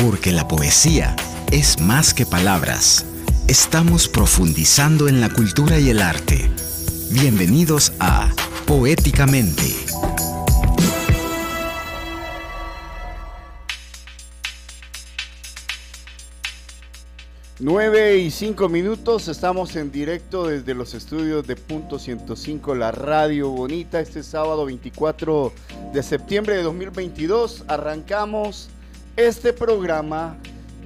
Porque la poesía es más que palabras. Estamos profundizando en la cultura y el arte. Bienvenidos a Poéticamente. Nueve y cinco minutos, estamos en directo desde los estudios de Punto 105, la radio bonita, este sábado 24 de septiembre de 2022. Arrancamos este programa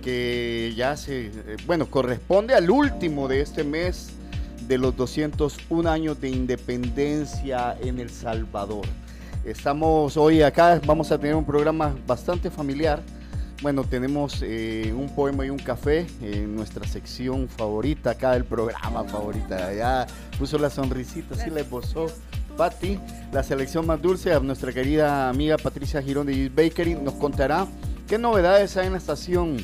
que ya se, eh, bueno, corresponde al último de este mes de los 201 años de independencia en El Salvador. Estamos hoy acá, vamos a tener un programa bastante familiar. Bueno, tenemos eh, un poema y un café en nuestra sección favorita acá del programa favorita. Ya puso la sonrisita, sí la esbozó. Patti, la selección más dulce, a nuestra querida amiga Patricia Girón de Bakery nos contará ¿Qué novedades hay en la estación?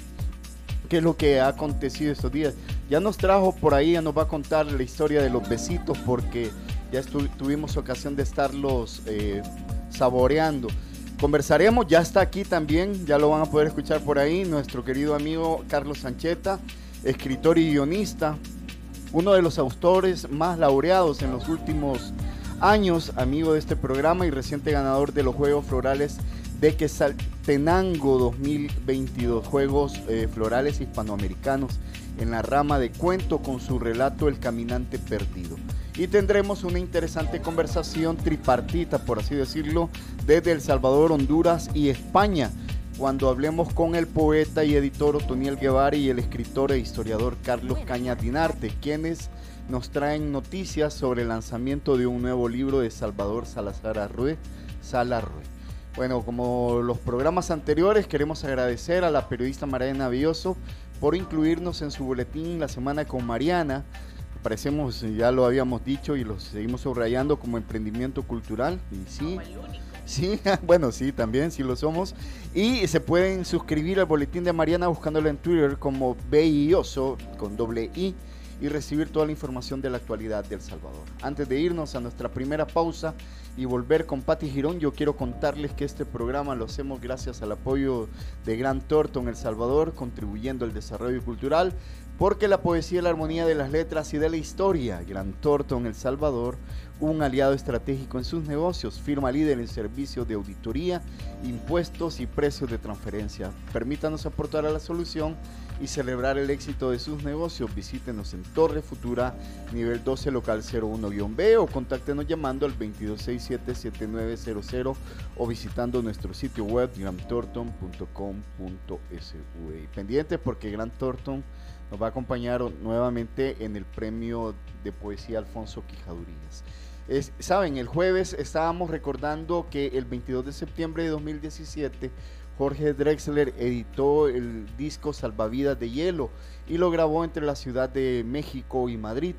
¿Qué es lo que ha acontecido estos días? Ya nos trajo por ahí, ya nos va a contar la historia de los besitos porque ya tuvimos ocasión de estarlos eh, saboreando. Conversaremos, ya está aquí también, ya lo van a poder escuchar por ahí, nuestro querido amigo Carlos Sancheta, escritor y guionista, uno de los autores más laureados en los últimos años, amigo de este programa y reciente ganador de los Juegos Florales de Quesaltenango 2022, Juegos eh, Florales Hispanoamericanos en la rama de cuento con su relato El Caminante Perdido. Y tendremos una interesante conversación tripartita, por así decirlo, desde El Salvador, Honduras y España, cuando hablemos con el poeta y editor Otoniel Guevara y el escritor e historiador Carlos Cañas Dinarte, quienes nos traen noticias sobre el lanzamiento de un nuevo libro de Salvador Salazar Arrué, Salarrué. Bueno, como los programas anteriores, queremos agradecer a la periodista Mariana Bioso por incluirnos en su boletín La Semana con Mariana. Parecemos, ya lo habíamos dicho y lo seguimos subrayando como emprendimiento cultural. Y sí, sí, bueno, sí, también, sí lo somos. Y se pueden suscribir al boletín de Mariana buscándolo en Twitter como Bioso con doble I y recibir toda la información de la actualidad de El Salvador. Antes de irnos a nuestra primera pausa, y volver con Patti Girón, yo quiero contarles que este programa lo hacemos gracias al apoyo de Gran Torto en El Salvador, contribuyendo al desarrollo cultural, porque la poesía la armonía de las letras y de la historia, Gran Torto en El Salvador, un aliado estratégico en sus negocios, firma líder en servicios de auditoría, impuestos y precios de transferencia. Permítanos aportar a la solución y celebrar el éxito de sus negocios, visítenos en Torre Futura, nivel 12, local 01-B o contáctenos llamando al 2267-7900 o visitando nuestro sitio web grantorton.com.sv. Pendientes porque Gran Torton nos va a acompañar nuevamente en el premio de poesía Alfonso Quijadurías. Saben, el jueves estábamos recordando que el 22 de septiembre de 2017 Jorge Drexler editó el disco Salvavidas de Hielo y lo grabó entre la Ciudad de México y Madrid.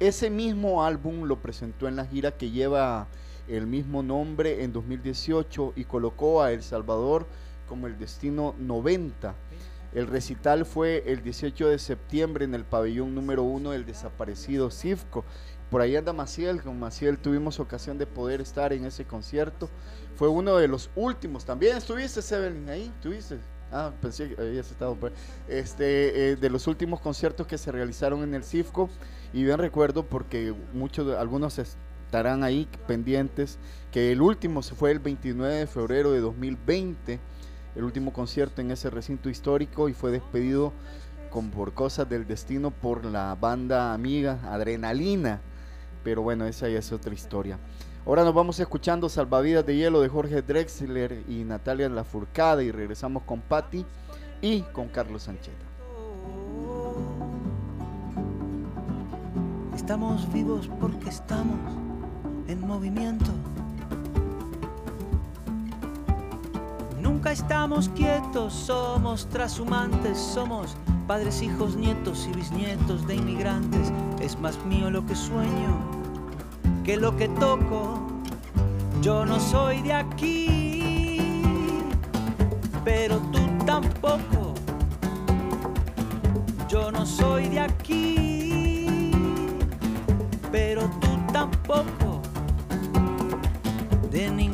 Ese mismo álbum lo presentó en la gira que lleva el mismo nombre en 2018 y colocó a El Salvador como el destino 90. El recital fue el 18 de septiembre en el pabellón número 1 del desaparecido CIFCO. Por ahí anda Maciel, con Maciel tuvimos ocasión de poder estar en ese concierto fue uno de los últimos. También estuviste, Seven, ahí, ¿tuviste? Ah, pensé que habías estado. Este, eh, de los últimos conciertos que se realizaron en el CIFCO. Y bien recuerdo porque muchos, algunos estarán ahí pendientes, que el último se fue el 29 de febrero de 2020, el último concierto en ese recinto histórico y fue despedido por cosas del destino por la banda amiga Adrenalina. Pero bueno, esa ya es otra historia. Ahora nos vamos escuchando Salvavidas de Hielo de Jorge Drexler y Natalia Lafourcade y regresamos con Patti y con Carlos Sancheta. Estamos vivos porque estamos en movimiento. Nunca estamos quietos, somos trashumantes, somos padres, hijos, nietos y bisnietos de inmigrantes. Es más mío lo que sueño que lo que toco. Yo no soy de aquí, pero tú tampoco. Yo no soy de aquí, pero tú tampoco. De ningún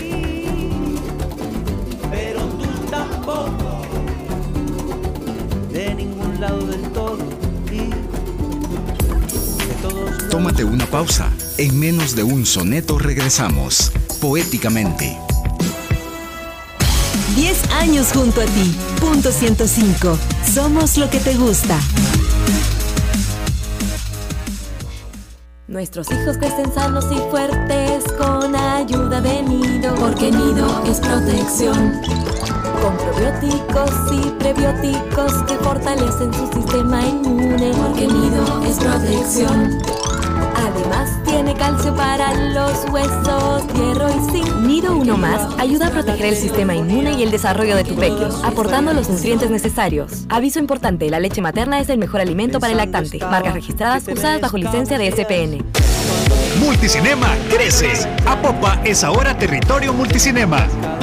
tampoco. De ningún lado del todo. Y de todos Tómate una pausa. En menos de un soneto regresamos, poéticamente. 10 años junto a ti. Punto 105. Somos lo que te gusta. Nuestros hijos crecen sanos y fuertes con ayuda de Nido. Porque Nido es protección. Con probióticos y prebióticos que fortalecen su sistema inmune. Porque Nido es protección. Además tiene calcio para los huesos, hierro y zinc. Nido Uno Más ayuda a proteger el sistema inmune y el desarrollo de tu peque, aportando los nutrientes necesarios. Aviso importante, la leche materna es el mejor alimento para el lactante. Marcas registradas usadas bajo licencia de SPN. Multicinema crece. Apopa es ahora territorio multicinema.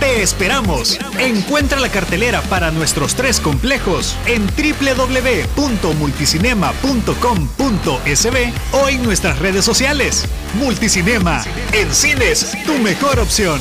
Te esperamos. Encuentra la cartelera para nuestros tres complejos en www.multicinema.com.sb o en nuestras redes sociales. Multicinema, en cines, tu mejor opción.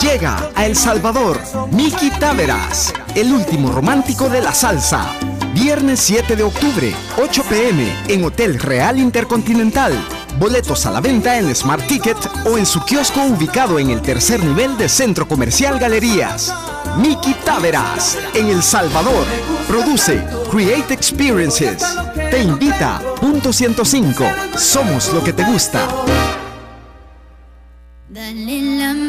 Llega a El Salvador Miki Taveras, el último romántico de la salsa. Viernes 7 de octubre, 8 pm, en Hotel Real Intercontinental. Boletos a la venta en Smart Ticket o en su kiosco ubicado en el tercer nivel de Centro Comercial Galerías. Miki Taveras, en El Salvador. Produce Create Experiences. Te invita, punto 105. Somos lo que te gusta. Dale la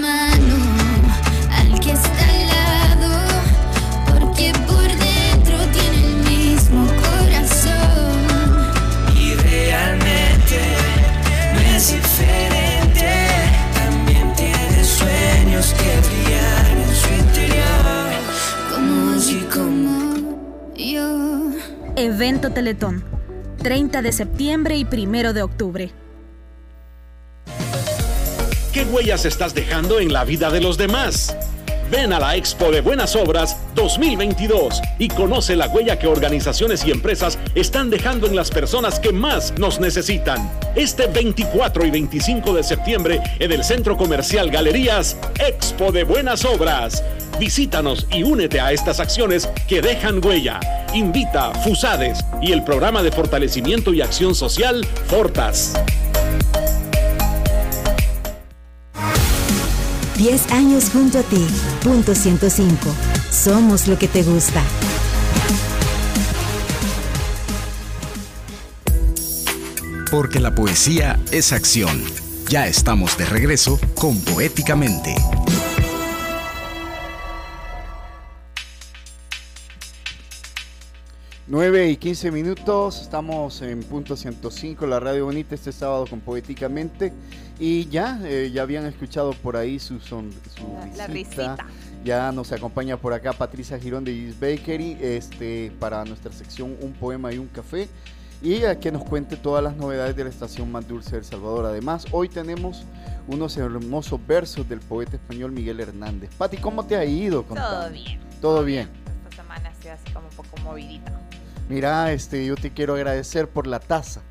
Evento Teletón. 30 de septiembre y 1 de octubre. ¿Qué huellas estás dejando en la vida de los demás? Ven a la Expo de Buenas Obras 2022 y conoce la huella que organizaciones y empresas están dejando en las personas que más nos necesitan. Este 24 y 25 de septiembre en el Centro Comercial Galerías Expo de Buenas Obras. Visítanos y únete a estas acciones que dejan huella. Invita FUSADES y el programa de fortalecimiento y acción social Fortas. 10 años junto a ti. Punto 105. Somos lo que te gusta. Porque la poesía es acción. Ya estamos de regreso con Poéticamente. 9 y 15 minutos, estamos en punto 105, la radio bonita este sábado con Poéticamente. Y ya, eh, ya habían escuchado por ahí su, son, su La- la risita. risita. Ya nos acompaña por acá Patricia Girón de Gis Bakery este, para nuestra sección Un Poema y un Café. Y a que nos cuente todas las novedades de la estación más dulce de El Salvador. Además, hoy tenemos unos hermosos versos del poeta español Miguel Hernández. Pati, ¿cómo te ha ido? Todo Contame. bien. Todo bien. Esta semana ha sido así como un poco movidita. Mira, este, yo te quiero agradecer por la taza.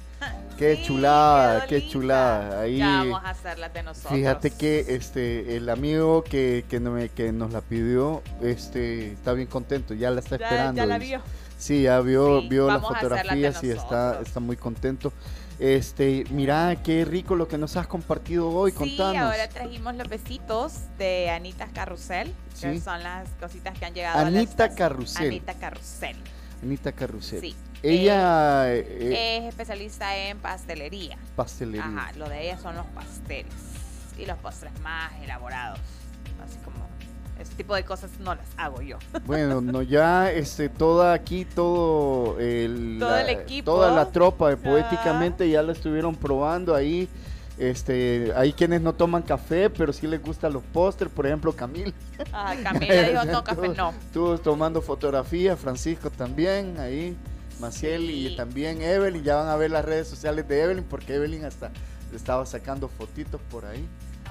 Qué Sí, chulada, qué linda. chulada. Ahí, Ya vamos a hacerlas de nosotros. fíjate que este, el amigo que, que, no me- que nos la pidió, este, está bien contento, ya la está Ya- esperando. ya la vio. Sí, ya vio, Sí, vio las a fotografías y está, está muy contento. Este, mira, qué rico lo que nos has compartido hoy, Sí, contanos. ahora trajimos los besitos de Anita Carrusel, que son las cositas que han llegado a Anita estación. Carrusel. Anita Carrusel. Anita Carrusel. Sí. Ella, eh, es especialista en pastelería. pastelería. Ajá, lo de ella son los pasteles y los postres más elaborados. Así como ese tipo de cosas no las hago yo. Bueno, no, ya este, toda aquí, todo el, Todo la- el equipo. toda la tropa de Poéticamente ya lo estuvieron probando ahí. Este, hay quienes no toman café, pero sí les gustan los pósters, por ejemplo, Camil. Ah, Camila dijo, no, café no. Todos tomando fotografías, Francisco también, ahí, Maciel y también Evelyn, ya van a ver las redes sociales de Evelyn, porque Evelyn hasta estaba sacando fotitos por ahí.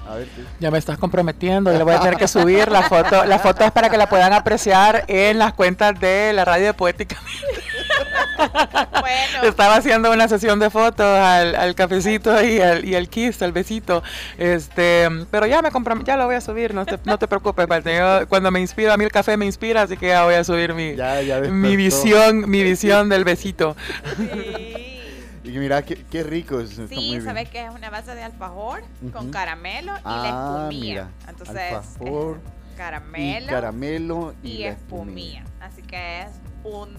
A ver, ¿qué? Ya me estás comprometiendo, yo le voy a tener que subir la foto. La foto es para que la puedan apreciar en las cuentas de la radio de Poética. Bueno, Estaba haciendo una sesión de fotos al, al cafecito y al, y al kiss, al besito. Este, pero ya me ya lo voy a subir, no te, no te preocupes. Yo, cuando me inspiro, a mí el café me inspira, así que ya voy a subir mi, Ya, ya mi despertó. visión, mi visión del besito. sí. Y mira, qué, qué rico. es, Sí, sabes que es una base de alfajor con caramelo y la Ah, espumilla. mira, Entonces, alfajor es caramelo y caramelo y, y la espumilla. Así que es un.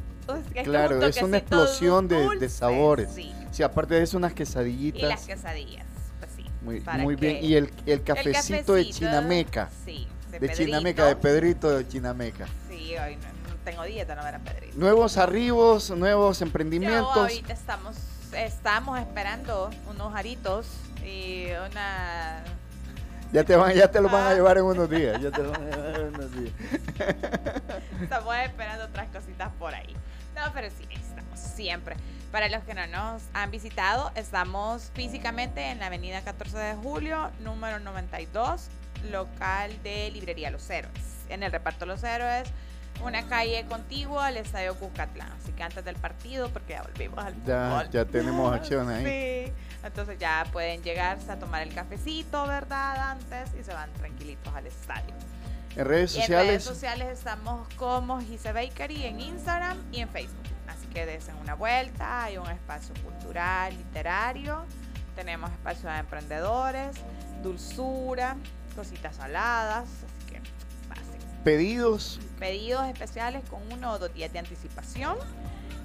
es Claro, es una explosión de, sabores. Sí. Sí, aparte de eso, unas Y las quesadillitas. quesadillas, pues sí. Muy, muy bien. Y el, el cafecito de cafecito, Chinameca. Sí, de, De. Chinameca, de Pedrito de Chinameca. Sí, hoy no, no tengo dieta, no ver a Pedrito. Nuevos arribos, nuevos Yo emprendimientos. ahorita estamos, estamos esperando unos aritos y una... Ya te, van, ya te lo van a Ah. llevar en unos días. Ya te lo van a llevar en unos días. Estamos esperando otras cositas por ahí. No, pero sí, estamos siempre. Para los que no nos han visitado, estamos físicamente en la avenida 14 de julio, número 92, local de Librería Los Héroes. En el reparto Los Héroes, una calle contigua al Estadio Cuscatlán. Así que antes del partido, porque ya volvimos al Ya, fútbol. ya tenemos acción ahí. Sí, entonces ya pueden llegarse a tomar el cafecito, ¿verdad? Antes y se van tranquilitos al estadio. En redes Y en redes sociales. sociales estamos como Gise Bakery en Instagram y en Facebook. Así que desen una vuelta, hay un espacio cultural, literario, tenemos espacio de emprendedores, dulzura, cositas saladas. Pedidos. Pedidos especiales con uno o dos días de anticipación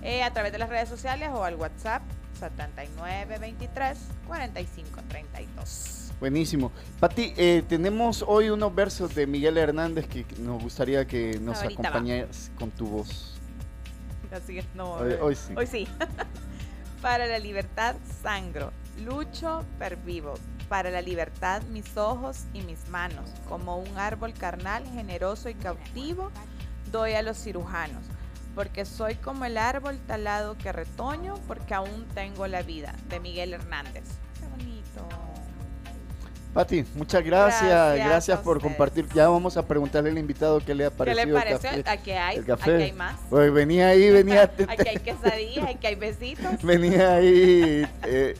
eh, a través de las redes sociales o al WhatsApp 7923 4532. Buenísimo. Pati, eh, tenemos hoy unos versos de Miguel Hernández que nos gustaría que nos Ahorita va. acompañes con tu voz. Así que no. Hoy- hoy sí. Hoy sí. Para la libertad sangro, lucho pervivo. Para la libertad mis ojos y mis manos. Como un árbol carnal, generoso y cautivo, doy a los cirujanos. Porque soy como el árbol talado que retoño, porque aún tengo la vida. De Miguel Hernández. Qué bonito. Pati, muchas gracias. Gracias por ustedes. compartir. Ya vamos a preguntarle al invitado qué le ha ¿Qué parecido le pareció? el café. Aquí hay, el café. aquí hay más. Pues venía ahí, venía, Aquí hay quesadillas, aquí hay besitos. venía ahí eh,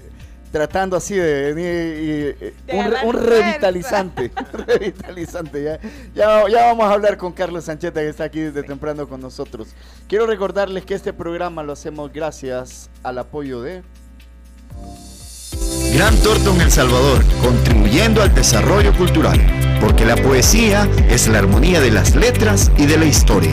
tratando así de venir y, eh, De un, revitalizante, un revitalizante. Ya, ya, ya vamos a hablar con Carlos Sancheta que está aquí desde temprano con nosotros. Quiero recordarles que este programa lo hacemos gracias al apoyo de Gran Torton El Salvador, contribuyendo al desarrollo cultural, porque la poesía es la armonía de las letras y de la historia.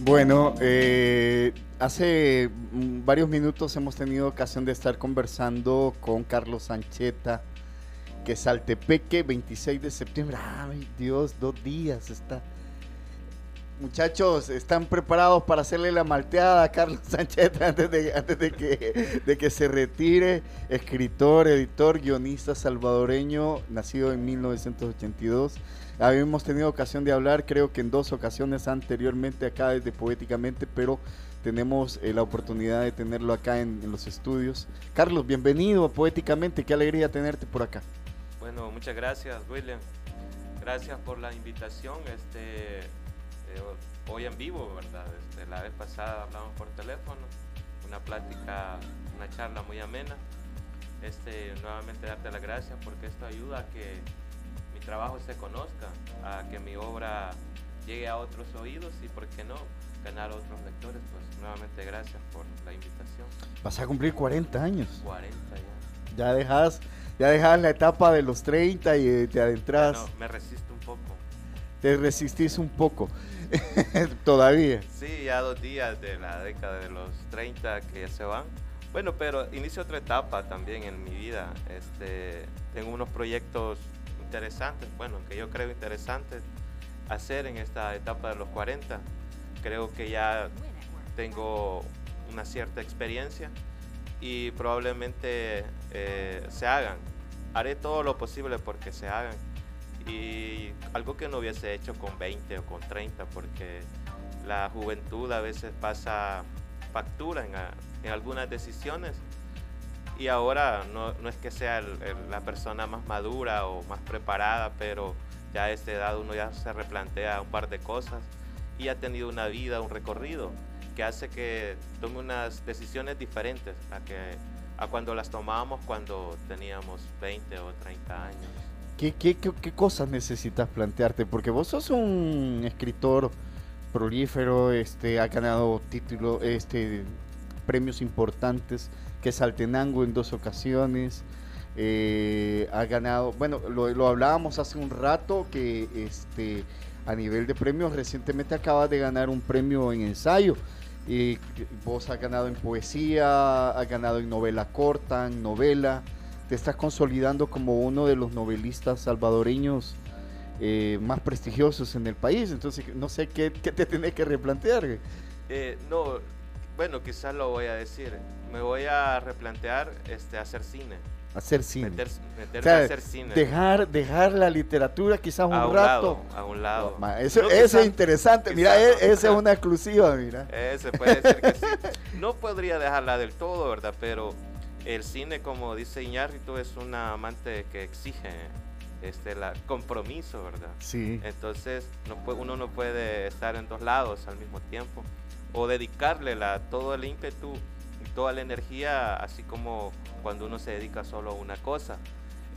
Bueno, eh, hace mm, varios minutos hemos tenido ocasión de estar conversando con Carlos Sancheta, que es Saltepeque, 26 de septiembre. ¡Ay, Dios! Dos días está. Muchachos, ¿están preparados para hacerle la malteada a Carlos Sancheta antes de, antes de, que, de que se retire? Escritor, editor, guionista salvadoreño, nacido en 1982 Habíamos tenido ocasión de hablar, creo que en dos ocasiones anteriormente acá desde Poéticamente, pero tenemos eh, la oportunidad de tenerlo acá en, los estudios. Carlos, bienvenido Poéticamente, qué alegría tenerte por acá. Bueno, muchas gracias, William. Gracias por la invitación. Este, eh, hoy en vivo, ¿verdad? Este, la vez pasada hablamos por teléfono, una plática, una charla muy amena. Este, nuevamente darte las gracias porque esto ayuda a que trabajo se conozca, a que mi obra llegue a otros oídos y, ¿por qué no?, ganar a otros lectores. Pues nuevamente gracias por la invitación. Vas a cumplir 40 años. 40 ya. Ya dejas, ya dejas la etapa de los 30 y te adentras. No, me resisto un poco. Te resistís un poco. Todavía. Sí, ya dos días de la década de los 30 que se van. Bueno, pero inicio otra etapa también en mi vida. Este, tengo unos proyectos interesantes, bueno, que yo creo interesantes hacer en esta etapa de los 40. Creo que ya tengo una cierta experiencia y probablemente eh, se hagan. Haré todo lo posible porque se hagan. Y algo que no hubiese hecho con 20 o con 30, porque la juventud a veces pasa factura en, en algunas decisiones y ahora no, no es que sea la persona más madura o más preparada, pero ya a esta edad uno ya se replantea un par de cosas y ha tenido una vida, un recorrido que hace que tome unas decisiones diferentes a, que, a cuando las tomábamos cuando teníamos 20 o 30 años. ¿Qué, qué, qué, qué cosas necesitas plantearte? Porque vos sos un escritor prolífero, este, ha ganado títulos, este, premios importantes que Saltenango en dos ocasiones. Eh, ha ganado, bueno, lo, hablábamos hace un rato que este a nivel de premios recientemente acaba de ganar un premio en ensayo. Y vos has ganado en poesía, has ganado en novela corta, en novela. Te estás consolidando como uno de los novelistas salvadoreños eh, más prestigiosos en el país. Entonces, no sé qué, te tenés que replantear. Eh, no, bueno, quizás lo voy a decir. Me voy a replantear este, hacer cine. Hacer cine. Meter, a hacer cine. Dejar, dejar la literatura quizás un, a un rato. a un lado. eso, es interesante. mira, e, esa es una exclusiva, mira. Ese puede ser que sí. No podría dejarla del todo, ¿verdad? Pero el cine, como dice Iñárritu, es un amante que exige este la compromiso, ¿verdad? Sí. Entonces, no uno no puede estar en dos lados al mismo tiempo o dedicarle la, todo el ímpetu y toda la energía, así como cuando uno se dedica solo a una cosa.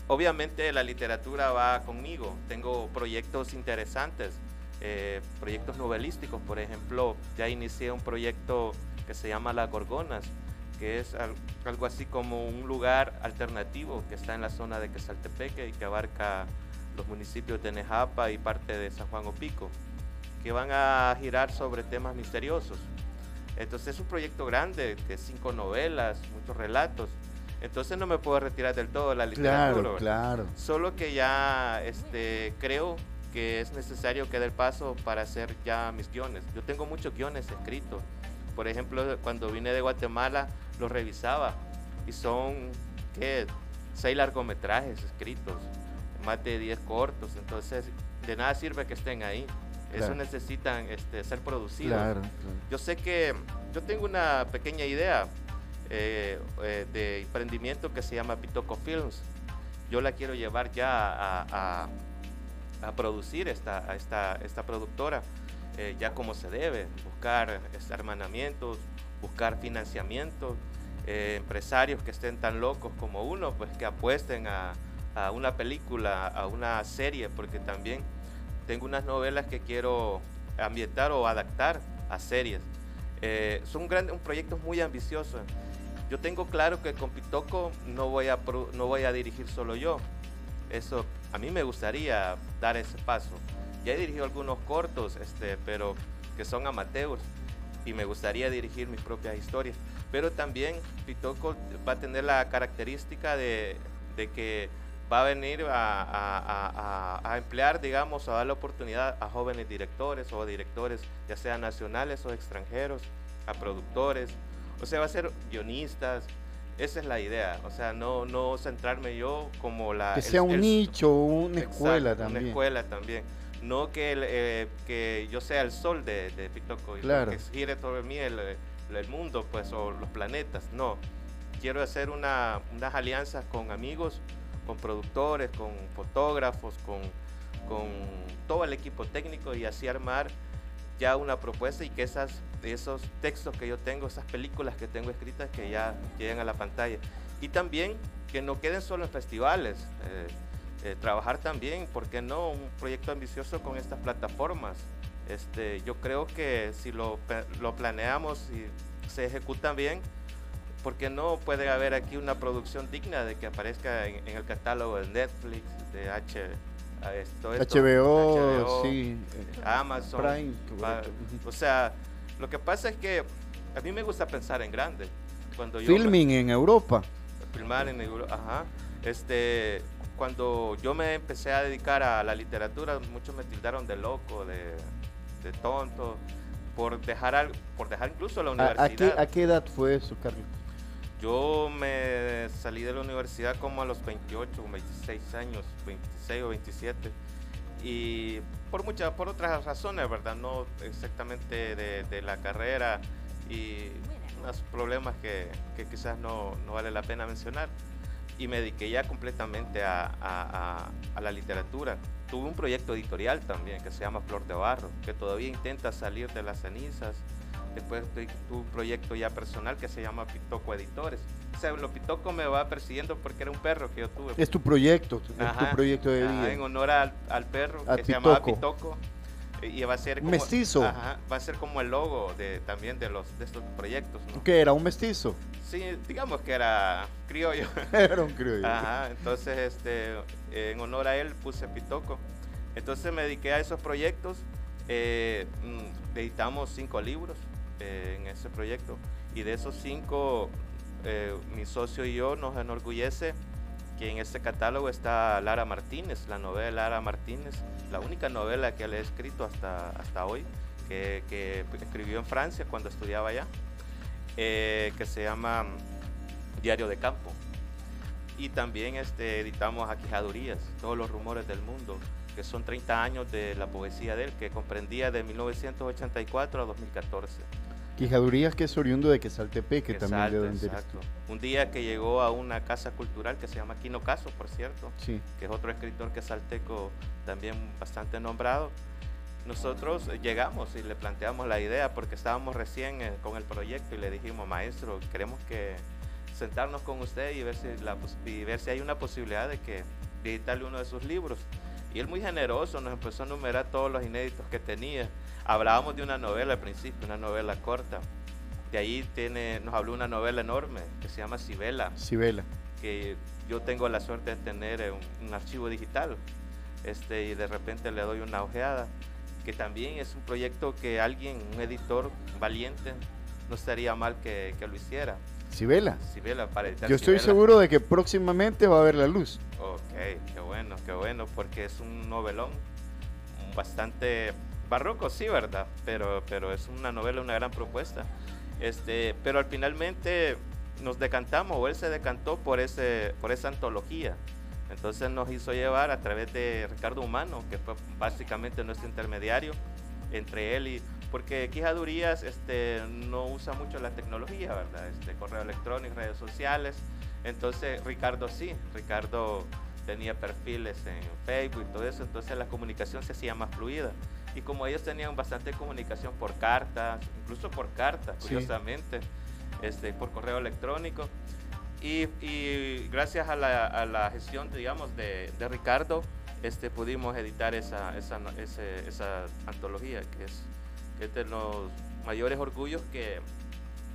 Obviamente la literatura va conmigo, tengo proyectos interesantes, eh, proyectos novelísticos, por ejemplo, ya inicié un proyecto que se llama Las Gorgonas, que es algo así como un lugar alternativo que está en la zona de Quesaltepeque y que abarca los municipios de Nejapa y parte de San Juan Opico que van a girar sobre temas misteriosos. Entonces es un proyecto grande, de cinco novelas, muchos relatos. Entonces no me puedo retirar del todo de la literatura. Claro, claro. Solo que ya este, creo que es necesario que dé el paso para hacer ya mis guiones. Yo tengo muchos guiones escritos. Por ejemplo, cuando vine de Guatemala, los revisaba. Y son, ¿qué? Seis largometrajes escritos, más de diez cortos. Entonces, de nada sirve que estén ahí. Eso necesitan este, ser producidos. Yo sé que yo tengo una pequeña idea eh, eh, de emprendimiento que se llama Pitoco Films. Yo la quiero llevar ya a, a producir esta, a esta, esta productora eh, ya como se debe, buscar este, hermanamientos, buscar financiamiento, empresarios que estén tan locos como uno, pues que apuesten a, a una película, a una serie, porque también tengo unas novelas que quiero ambientar o adaptar a series. Eh, son grandes, proyectos muy ambiciosos. Yo tengo claro que con Pitoco no voy a, no voy a dirigir solo yo. Eso a mí me gustaría dar ese paso. Ya he dirigido algunos cortos, este, pero que son amateurs y me gustaría dirigir mis propias historias. Pero también Pitoco va a tener la característica de, de que va a venir a, a- a- a- emplear, digamos, a dar la oportunidad a jóvenes directores o directores, ya sean nacionales o extranjeros, a productores, o sea, va a ser guionistas. Esa es la idea, o sea, no, no centrarme yo como la... Que el- sea un el- nicho, una Exacto, escuela también. Una escuela también. No que, el, eh, que yo sea el sol de, de Pitoco y Claro. que gire sobre mí el, el mundo, pues, o los planetas. No. Quiero hacer una, unas alianzas con amigos, con productores, con fotógrafos, con, con todo el equipo técnico y así armar ya una propuesta y que esas, esos textos que yo tengo, esas películas que tengo escritas, que ya lleguen a la pantalla. Y también que no queden solo en festivales. eh, eh, trabajar también, ¿por qué no? Un proyecto ambicioso con estas plataformas. Este, yo creo que si lo, lo planeamos y se ejecutan bien, ¿por qué no puede haber aquí una producción digna de que aparezca en, en el catálogo de Netflix, de H, a esto, esto, HBO, sí, eh, Amazon, Prime, o sea, lo que pasa es que a mí me gusta pensar en grande. Cuando yo Filming en Europa. filmar en Euro- ajá. Este, cuando yo me empecé a dedicar a la literatura, muchos me tildaron de loco, de, de tonto, por dejar algo, por dejar incluso la ¿A, a qué, universidad. ¿A qué edad fue eso, Carlos? Yo me salí de la universidad como a los 28 o 26 años, 26 o 27. Y por muchas, por otras razones, ¿verdad? No exactamente de, de la carrera y unos problemas que, que quizás no, no vale la pena mencionar. Y me dediqué ya completamente a, a- a- a la literatura. Tuve un proyecto editorial también que se llama Flor de Barro, que todavía intenta salir de las cenizas. Después tu- tuve un proyecto ya personal que se llama Pitoco Editores. O sea, lo Pitoco me va persiguiendo porque era un perro que yo tuve. Es tu proyecto, tu- es tu Ajá, proyecto de ajá, vida. en honor al, al perro A que se llamaba Pitoco. Pitoco. Y va a ser Un como, mestizo. ajá, va a ser como el logo de, también de, los, de estos proyectos. ¿no? ¿Qué era? ¿Un mestizo? Sí, digamos que era criollo. Era un criollo. Ajá, entonces este, en honor a él puse Pitoco. Entonces me dediqué a esos proyectos. eh, mm, editamos cinco libros eh, en ese proyecto. Y de esos cinco, eh, mi socio y yo nos enorgullece que en este catálogo está Lara Martínez, la novela Lara Martínez, la única novela que le he escrito hasta, hasta hoy, que, que escribió en Francia cuando estudiaba allá, eh, que se llama Diario de Campo. Y también este, editamos a Quijadurías, todos los rumores del mundo, que son 30 años de la poesía de él, que comprendía de 1984 a 2014. Quijadurías, que es oriundo de Quesaltepeque, también de Exacto, donde eres exacto. Un día que llegó a una casa cultural que se llama Quino Caso, por cierto, Sí. que es otro escritor que salteco también bastante nombrado. Nosotros llegamos y le planteamos la idea porque estábamos recién eh, con el proyecto y le dijimos, maestro, queremos que sentarnos con usted y ver si, la, pos- y ver si hay una posibilidad de que de editarle uno de sus libros. Y él muy generoso nos empezó a enumerar todos los inéditos que tenía. Hablábamos de una novela al principio, una novela corta. De ahí tiene, nos habló una novela enorme que se llama Sibela Sibela. que yo tengo la suerte de tener eh, un, un archivo digital este, y de repente le doy una ojeada, que también es un proyecto que alguien, un editor valiente, no estaría mal que, que lo hiciera. Sibela. Sibela, para editar Yo estoy Sibela. seguro de que próximamente va a ver la luz. Ok, qué bueno, qué bueno, porque es un novelón bastante barroco, sí, ¿verdad? Pero, pero es una novela, una gran propuesta. Este, pero al finalmente nos decantamos, o él se decantó por, ese, por esa antología. Entonces nos hizo llevar a través de Ricardo Humano, que fue básicamente nuestro intermediario entre él y... Porque Quijadurías este, no usa mucho la tecnología, ¿verdad? Este, correo electrónico, redes sociales. Entonces Ricardo sí, Ricardo tenía perfiles en Facebook y todo eso, entonces la comunicación se hacía más fluida. Y como ellos tenían bastante comunicación por cartas, incluso por cartas, Sí. curiosamente, este, por correo electrónico. Y, y gracias a la, a la gestión, digamos, de, de Ricardo, este, pudimos editar esa, esa, ese- esa antología, que es, que es de los mayores orgullos que,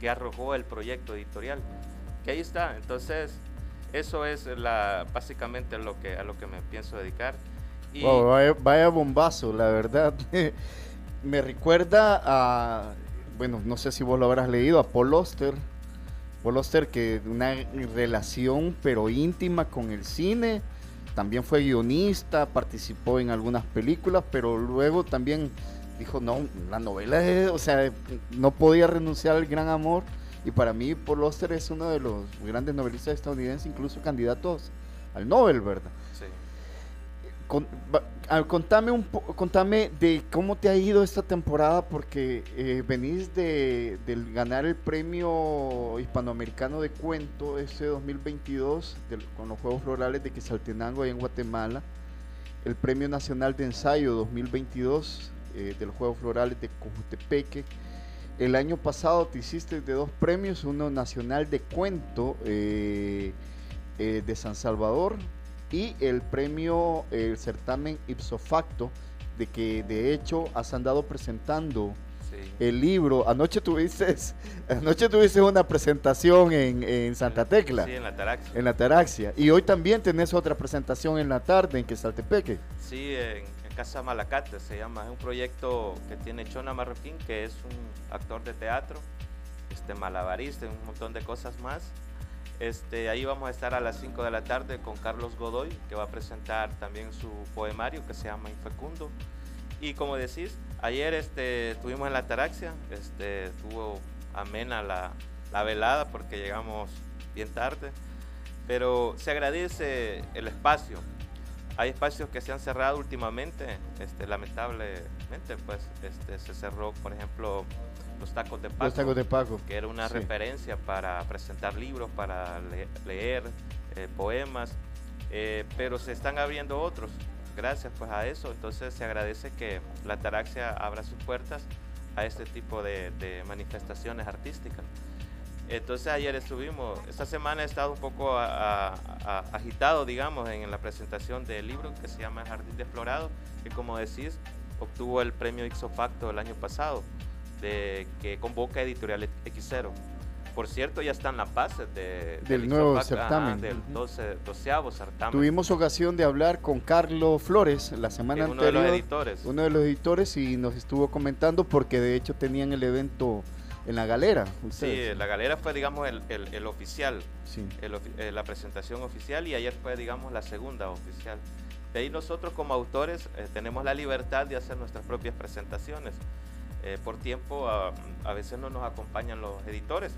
que arrojó el proyecto editorial. Que ahí está. Entonces, eso es la, básicamente lo que, a lo que me pienso dedicar. Vaya bombazo, la verdad. Me recuerda a, bueno, no sé si vos lo habrás leído, a Paul Oster. Paul Oster que una relación pero íntima con el cine. También fue guionista, participó en algunas películas, pero luego también dijo, no, la novela es, o sea, no podía renunciar al gran amor. Y para mí Paul Oster es uno de los grandes novelistas estadounidenses, incluso candidatos al Nobel, ¿verdad? Con- contame un contame de cómo te ha ido esta temporada porque eh, venís de, del ganar el premio hispanoamericano de cuento este 2022 del- con los Juegos Florales de Quetzaltenango en Guatemala, el premio nacional de ensayo 2022 eh, de los Juegos Florales de Cojutepeque. El año pasado te hiciste de dos premios, uno nacional de cuento eh, eh, de San Salvador y el premio, el certamen ipso facto, de que de hecho has andado presentando Sí. el libro. Anoche tuviste, anoche tuviste una presentación en, en Santa Tecla, Sí, en la Taraxia. en la Taraxia, y hoy también tenés otra presentación en la tarde en Quesaltepeque. Sí, en, en Casa Malacate se llama. Es un proyecto que tiene Chona Marroquín, que es un actor de teatro, este malabarista, y un montón de cosas más. Este, ahí vamos a estar a las 5 de la tarde con Carlos Godoy, que va a presentar también su poemario que se llama Infecundo. Y como decís, ayer este, estuvimos en la Taraxia, este, estuvo amena la, la velada porque llegamos bien tarde, pero se agradece el espacio. Hay espacios que se han cerrado últimamente, este, lamentablemente, pues este, se cerró, por ejemplo, los tacos de Paco, Los tacos de Paco. que era una Sí. referencia para presentar libros, para le- leer eh, poemas, eh, pero se están abriendo otros, gracias pues a eso, entonces se agradece que la Taraxia abra sus puertas a este tipo de, de manifestaciones artísticas. Entonces ayer estuvimos, esta semana he estado un poco a- a- a- agitado, digamos, en la presentación del libro que se llama Jardín de Explorado, que como decís, obtuvo el premio Ixofacto el año pasado, de, que convoca Editorial X0. Por cierto, ya están las bases de, Del nuevo Ixofacto, ajá, certamen. del Ujú. 12, doceavo certamen. Tuvimos ocasión de hablar con Carlos Flores la semana Es uno de los anterior, editores. uno de los editores, y nos estuvo comentando porque de hecho tenían el evento en la galera. Sí, ustedes. la galera fue, digamos, el, el- el oficial, Sí. el eh, la presentación oficial y ayer fue, digamos, la segunda oficial. De ahí nosotros como autores eh, tenemos la libertad de hacer nuestras propias presentaciones. Eh, por tiempo a, a veces no nos acompañan los editores.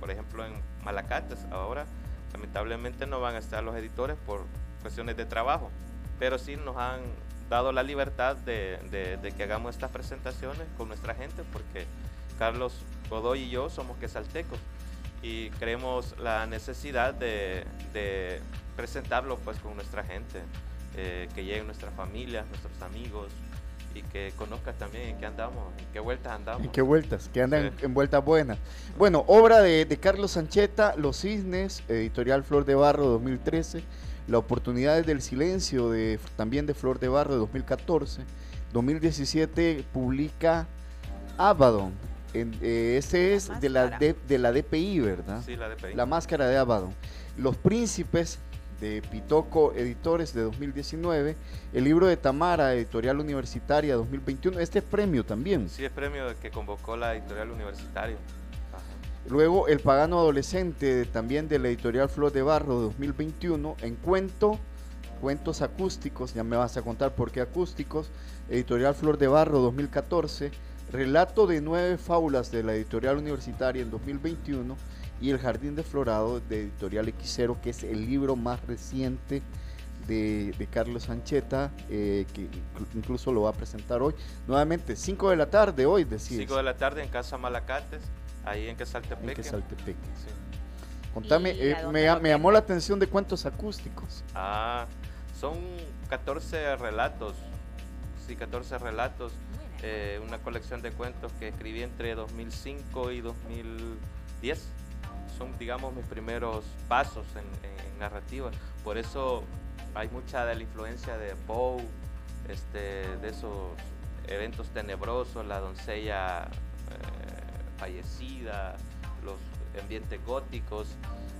Por ejemplo, en Malacates ahora lamentablemente no van a estar los editores por cuestiones de trabajo, pero sí nos han dado la libertad de, de- que hagamos estas presentaciones con nuestra gente porque Carlos Godoy y yo somos quesaltecos y creemos la necesidad de, de presentarlo pues con nuestra gente, eh, que lleguen nuestras familias, nuestros amigos y que conozcan también en qué andamos, en qué vueltas andamos. ¿En qué vueltas? Que andan Sí. en vueltas buenas. Bueno, obra de, de Carlos Sancheta, Los Cisnes, editorial Flor de Barro 2013, La oportunidad del silencio, de, también de Flor de Barro de 2014. 2017 publica Abaddon. En, eh, este es de la, máscara. D- de la DPI, ¿verdad? Sí, la DPI. La máscara de Abaddon. Los Príncipes de Pitoco Editores de 2019. El libro de Tamara, editorial universitaria 2021. Este es premio también. Sí, es premio que convocó la editorial universitaria. Ajá. Luego El Pagano Adolescente, también de la editorial Flor de Barro 2021, en cuento, cuentos acústicos, ya me vas a contar por qué acústicos, editorial Flor de Barro 2014, Relato de nueve fábulas de la editorial universitaria en 2021 y El Jardín de Florado de editorial X0, que es el libro más reciente de, de Carlos Sancheta, eh, que inclu- incluso lo va a presentar hoy. Nuevamente, 5 de la tarde hoy, decís. 5 de la tarde en Casa Malacates, ahí en Quesaltepeque. En Quesaltepeque. Sí. Contame, ¿Y eh, me, me llamó la atención de cuentos acústicos. Ah, Son 14 relatos, sí, 14 relatos, eh, una colección de cuentos que escribí entre 2005 y 2010. Son, digamos, mis primeros pasos en, en- en narrativa. Por eso hay mucha de la influencia de Poe, este, de esos eventos tenebrosos, la doncella eh, fallecida, los ambientes góticos.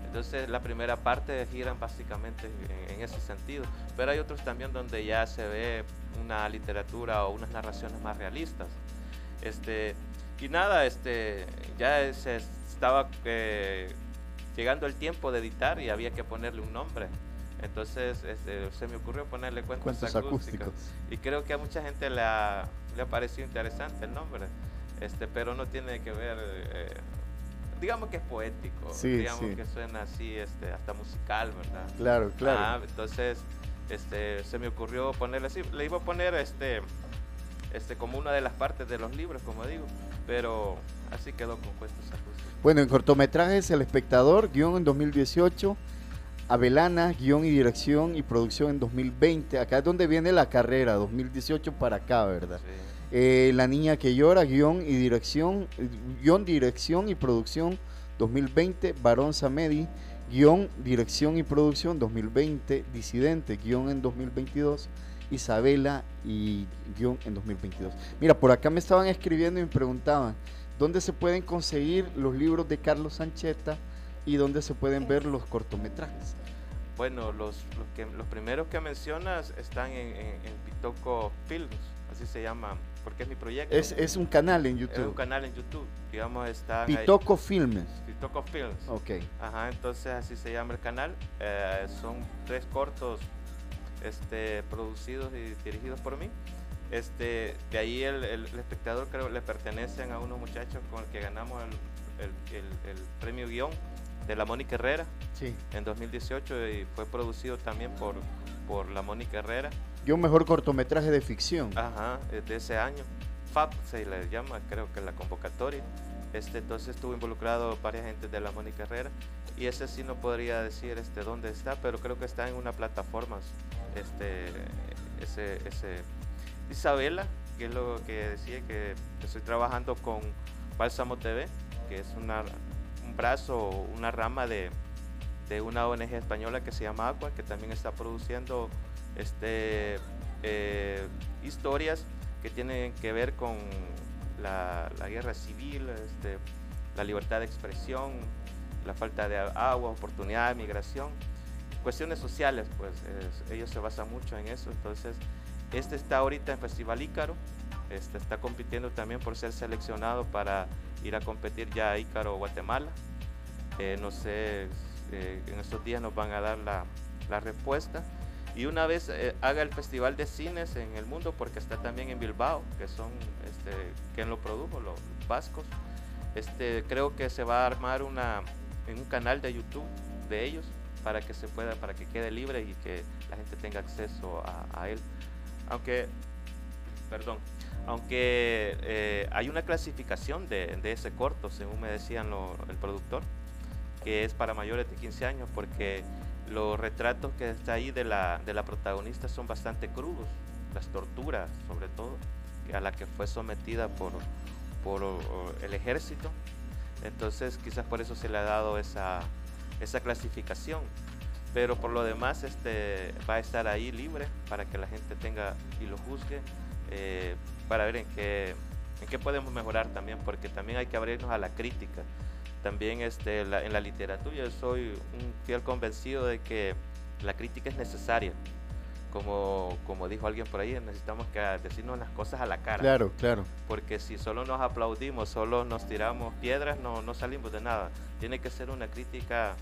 Entonces la primera parte giran básicamente en, en ese sentido. Pero hay otros también donde ya se ve una literatura o unas narraciones más realistas. Este, y nada, este, ya se estaba eh, llegando el tiempo de editar y había que ponerle un nombre. Entonces este, se me ocurrió ponerle cuentos, Cuentos acústicos. acústicos. Y creo que a mucha gente le ha, le ha parecido interesante el nombre, este, pero no tiene que ver, eh, digamos que es poético, Sí, digamos sí. que suena así, este, hasta musical, ¿verdad? Claro, claro. Ah, entonces este, se me ocurrió ponerle así, le iba a poner este, este, como una de las partes de los libros, como digo, pero así quedó con cuentos acústicos. Bueno, en cortometrajes El Espectador, guion en 2018, Avelana, guion y dirección y producción en 2020. Acá es donde viene la carrera, 2018 para acá, ¿verdad? Eh, la Niña que Llora, guion y dirección, guion, dirección y producción 2020, Barón Samedi, guion, dirección y producción 2020, Disidente, guion en 2022, Isabela y guion en 2022. Mira, por acá me estaban escribiendo y me preguntaban, ¿dónde se pueden conseguir los libros de Carlos Sancheta y dónde se pueden ver los cortometrajes? Bueno, los, los, que, los primeros que mencionas están en, en, en Pitoco Films, así se llama, porque es mi proyecto. Es, es un canal en Es un YouTube. canal en YouTube, digamos, está ahí- Pitoco Filmes. Pitoco Films. Ok. Ajá, entonces así se llama el canal. Eh, son tres cortos este, producidos y dirigidos por mí. Este, de ahí el, el- el espectador creo le pertenecen a unos muchachos con el que ganamos el, el- premio guion de la Mónica Herrera Sí. en 2018 y fue producido también por, por la Mónica Herrera. Yo mejor cortometraje de ficción. Ajá, eh, de ese año. FAP se le llama, creo que la convocatoria. Este, entonces estuvo involucrado varias gente de la Mónica Herrera y ese sí no podría decir este dónde está, pero creo que está en una plataforma. Este, ese, ese Isabela, que es lo que decía que estoy trabajando con Bálsamo TV, que es una, un brazo, una rama de, una ONG española que se llama Aqua, que también está produciendo este, eh, historias que tienen que ver con la, guerra civil, este, la libertad de expresión, la falta de agua, oportunidad de migración, cuestiones sociales, pues es- ellos se basan mucho en eso. Entonces, este está ahorita en Festival Ícaro, este está compitiendo también por ser seleccionado para ir a competir ya a Ícaro, Guatemala. Eh, no sé, eh, en estos días nos van a dar la, la respuesta. Y una vez eh, haga el Festival de Cines en el mundo, porque está también en Bilbao, que son este, quien lo produjo, los vascos, este, creo que se va a armar una, en un canal de YouTube de ellos para que se pueda, para que quede libre y que la gente tenga acceso a, a él. Aunque, perdón, aunque eh, hay una clasificación de, ese corto, según me decían el productor, que es para mayores de 15 años, porque los retratos que está ahí de la, de la protagonista son bastante crudos, las torturas sobre todo, a la que fue sometida por, por el ejército. Entonces quizás por eso se le ha dado esa, esa clasificación. Pero por lo demás este, va a estar ahí libre para que la gente tenga y lo juzgue, eh, para ver en qué, en qué podemos mejorar también, porque también hay que abrirnos a la crítica. También este, la- en la literatura yo soy un fiel convencido de que la crítica es necesaria. Como, como dijo alguien por ahí, necesitamos que decirnos las cosas a la cara. Claro, claro. Porque si solo nos aplaudimos, solo nos tiramos piedras, no, no salimos de nada. Tiene que ser una crítica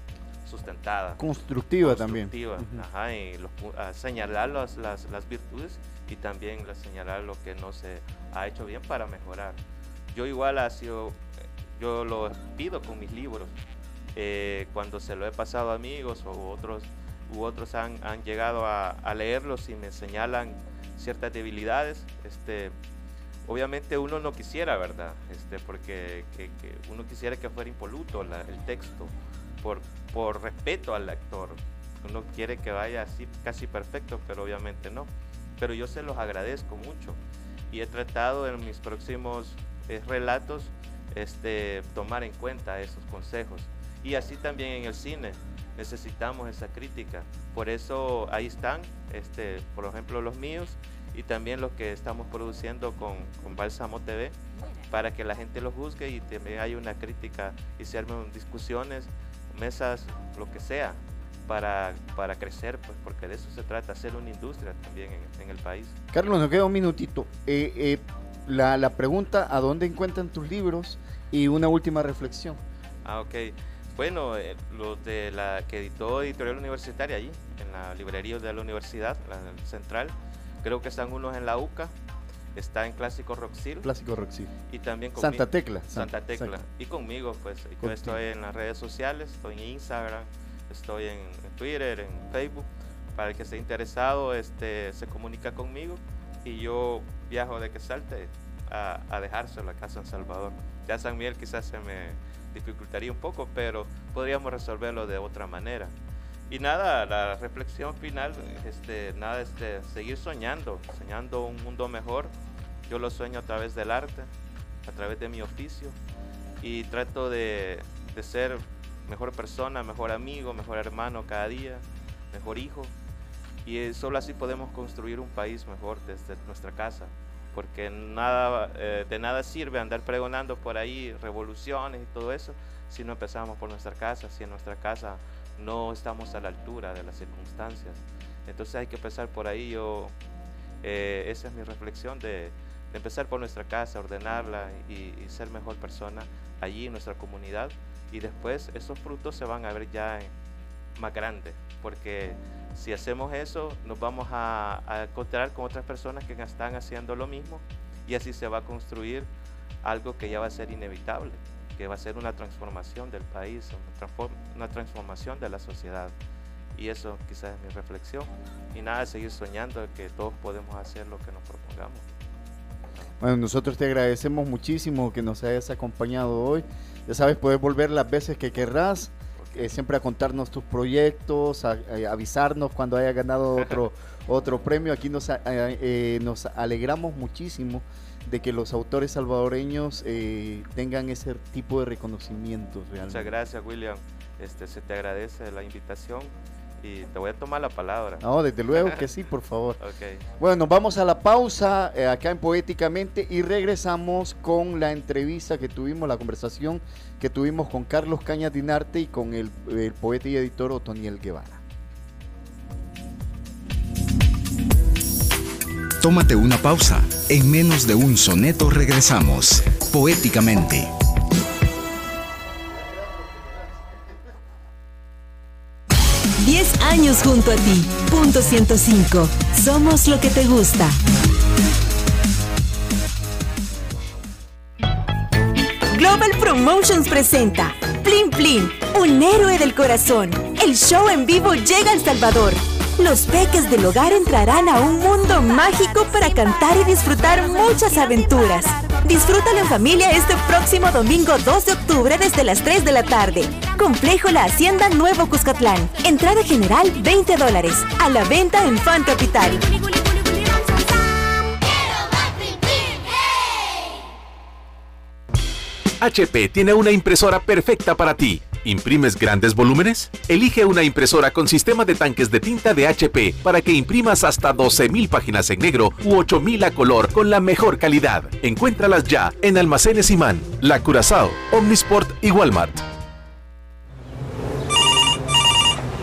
sustentada. Constructiva también. Constructiva, Ujú. ajá, y los a señalar las, las, las virtudes y también la- señalar lo que no se ha hecho bien para mejorar. Yo igual ha sido, yo lo pido con mis libros, eh, cuando se lo he pasado a amigos o otros, u otros han, han llegado a, a leerlos y me señalan ciertas debilidades, este, obviamente uno no quisiera, ¿verdad? Este, porque que- que uno quisiera que fuera impoluto la- el texto por, por respeto al lector, Uno quiere que vaya así casi perfecto, pero obviamente no. Pero yo se los agradezco mucho y he tratado en mis próximos eh, relatos este, tomar en cuenta esos consejos. Y así también en el cine necesitamos esa crítica. Por eso ahí están, este, por ejemplo, los míos y también los que estamos produciendo con, con Bálsamo TV para que la gente lo juzgue y también haya una crítica y se armen discusiones, mesas, lo que sea, para, para crecer, pues porque de eso se trata, hacer una industria también en, en el país. Carlos, nos queda un minutito. Eh, eh, la, la pregunta, ¿a dónde encuentran tus libros? Y una última reflexión. Ah, ok. Bueno, eh, los de la que editó Editorial Universitaria allí, en la librería de la universidad, la central, creo que están unos en la UCA, está en Clásico Roxil. Clásico Roxil. Y también conmigo. Santa Tecla. Santa San- Tecla. Y conmigo, pues, yo Contigo. estoy en las redes sociales, estoy en Instagram, estoy en, en Twitter, en Facebook. Para el que esté interesado, este, se comunica conmigo y yo viajo de que salte a, a dejárselo acá a San Salvador. Ya San Miguel quizás se me dificultaría un poco, pero podríamos resolverlo de otra manera. Y nada, la reflexión final, este, nada, este, seguir soñando, soñando un mundo mejor. Yo lo sueño a través del arte, a través de mi oficio, y trato de, de ser mejor persona, mejor amigo, mejor hermano cada día, mejor hijo. Y eh, solo así podemos construir un país mejor desde nuestra casa, porque nada, eh, de nada sirve andar pregonando por ahí revoluciones y todo eso si no empezamos por nuestra casa, si en nuestra casa no estamos a la altura de las circunstancias. Entonces hay que empezar por ahí. Yo, eh, esa es mi reflexión de, de empezar por nuestra casa, ordenarla y, ser mejor persona allí en nuestra comunidad. Y después esos frutos se van a ver ya más grandes, porque si hacemos eso nos vamos a, a encontrar con otras personas que están haciendo lo mismo y así se va a construir algo que ya va a ser inevitable, que va a ser una transformación del país, una, transform- una transformación de la sociedad. Y eso quizás es mi reflexión. Y nada, seguir soñando que todos podemos hacer lo que nos propongamos. Bueno, nosotros te agradecemos muchísimo que nos hayas acompañado hoy. Ya sabes, puedes volver las veces que querrás, eh, siempre a contarnos tus proyectos, a, a avisarnos cuando hayas ganado otro, otro premio. Aquí nos, eh, nos alegramos muchísimo de que los autores salvadoreños eh, tengan ese tipo de reconocimientos realmente. Muchas gracias, William. Este, se te agradece la invitación y te voy a tomar la palabra. No, desde luego que sí, por favor. Bueno, nos vamos a la pausa eh, acá en Poéticamente y regresamos con la entrevista que tuvimos, la conversación que tuvimos con Carlos Cañas Dinarte y con el, el poeta y editor Otoniel Guevara. Tómate una pausa. En menos de un soneto regresamos. Poéticamente. Años junto a ti. Punto 105. Somos lo que te gusta. Global Promotions presenta Plin Plin, un héroe del corazón. El show en vivo llega a El Salvador. Los peques del hogar entrarán a un mundo mágico para cantar y disfrutar muchas aventuras. Disfrútalo en familia este próximo domingo 2 de octubre desde las 3 de la tarde. Complejo La Hacienda Nuevo Cuscatlán. Entrada general 20 dólares. A la venta en Fan Capital. HP tiene una impresora perfecta para ti. ¿Imprimes grandes volúmenes? Elige una impresora con sistema de tanques de tinta de HP para que imprimas hasta 12.000 páginas en negro u 8.000 a color con la mejor calidad. Encuéntralas ya en Almacenes Imán, La Curazao, Omnisport y Walmart.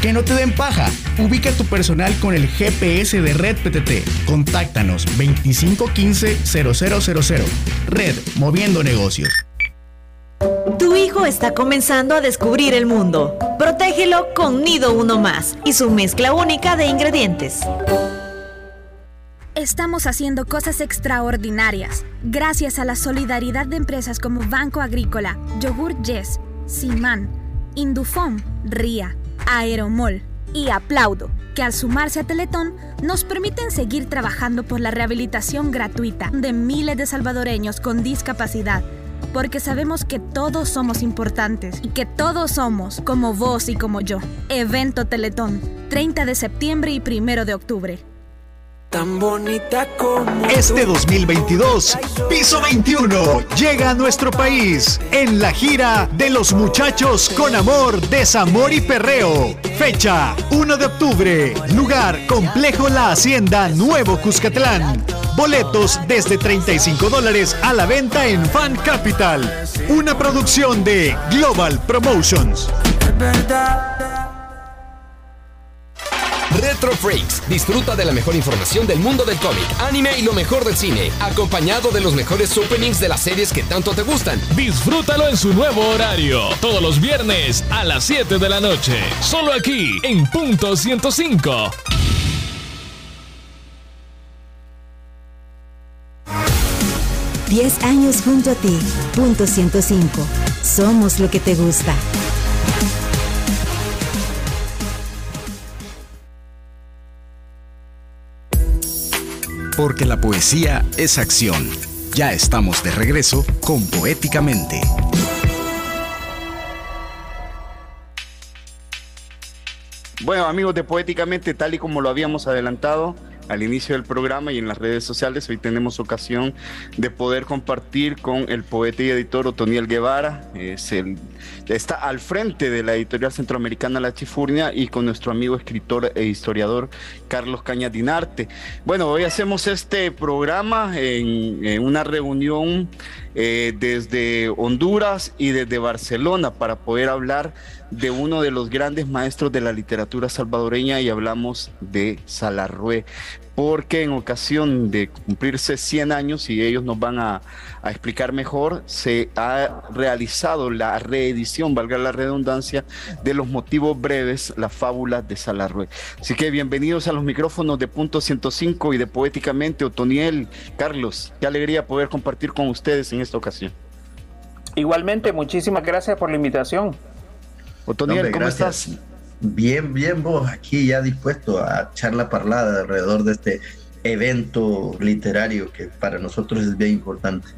Que no te den paja. Ubica tu personal con el GPS de Red PTT. Contáctanos 2515-0000. Red, moviendo negocios. Tu hijo está comenzando a descubrir el mundo. Protégelo con Nido Uno Más y su mezcla única de ingredientes. Estamos haciendo cosas extraordinarias gracias a la solidaridad de empresas como Banco Agrícola, Yogur Yes, Simán, Indufón, RIA, Aeromol y Aplaudo, que al sumarse a Teletón nos permiten seguir trabajando por la rehabilitación gratuita de miles de salvadoreños con discapacidad, porque sabemos que todos somos importantes y que todos somos como vos y como yo. Evento Teletón, 30 de septiembre y 1 de octubre. Tan bonita como Este tú. 2022, Piso 21 llega a nuestro país en la gira de los muchachos con amor, desamor y perreo. Fecha 1 de octubre, lugar Complejo La Hacienda Nuevo Cuscatlán. Boletos desde 35 dólares a la venta en Fan Capital. Una producción de Global Promotions. Retro Freaks. Disfruta de la mejor información del mundo del cómic, anime y lo mejor del cine, acompañado de los mejores openings de las series que tanto te gustan. Disfrútalo en su nuevo horario, todos los viernes a las 7 de la noche, solo aquí en Punto 105. Diez años junto a ti. Punto 105. Somos lo que te gusta. Porque la poesía es acción. Ya estamos de regreso con Poéticamente. Bueno, amigos de Poéticamente, tal y como lo habíamos adelantado al inicio del programa y en las redes sociales, hoy tenemos ocasión de poder compartir con el poeta y editor Otoniel Guevara, está al frente de la editorial centroamericana La Chifurnia y con nuestro amigo escritor e historiador Carlos Cañas Dinarte. Bueno, hoy hacemos este programa en, en una reunión eh, desde Honduras y desde Barcelona para poder hablar de uno de los grandes maestros de la literatura salvadoreña y hablamos de Salarrué, porque en ocasión de cumplirse 100 años, y ellos nos van a, explicar mejor, se ha realizado la reedición, valga la redundancia, de los motivos breves, la fábula de Salarrué. Así que bienvenidos a los micrófonos de Punto 105 y de Poéticamente, Otoniel, Carlos, qué alegría poder compartir con ustedes en esta ocasión. Igualmente, muchísimas gracias por la invitación. Otoniel, Hombre, ¿cómo gracias. estás? Bien, bien, vos aquí ya dispuesto a charla parlada alrededor de este evento literario que para nosotros es bien importante.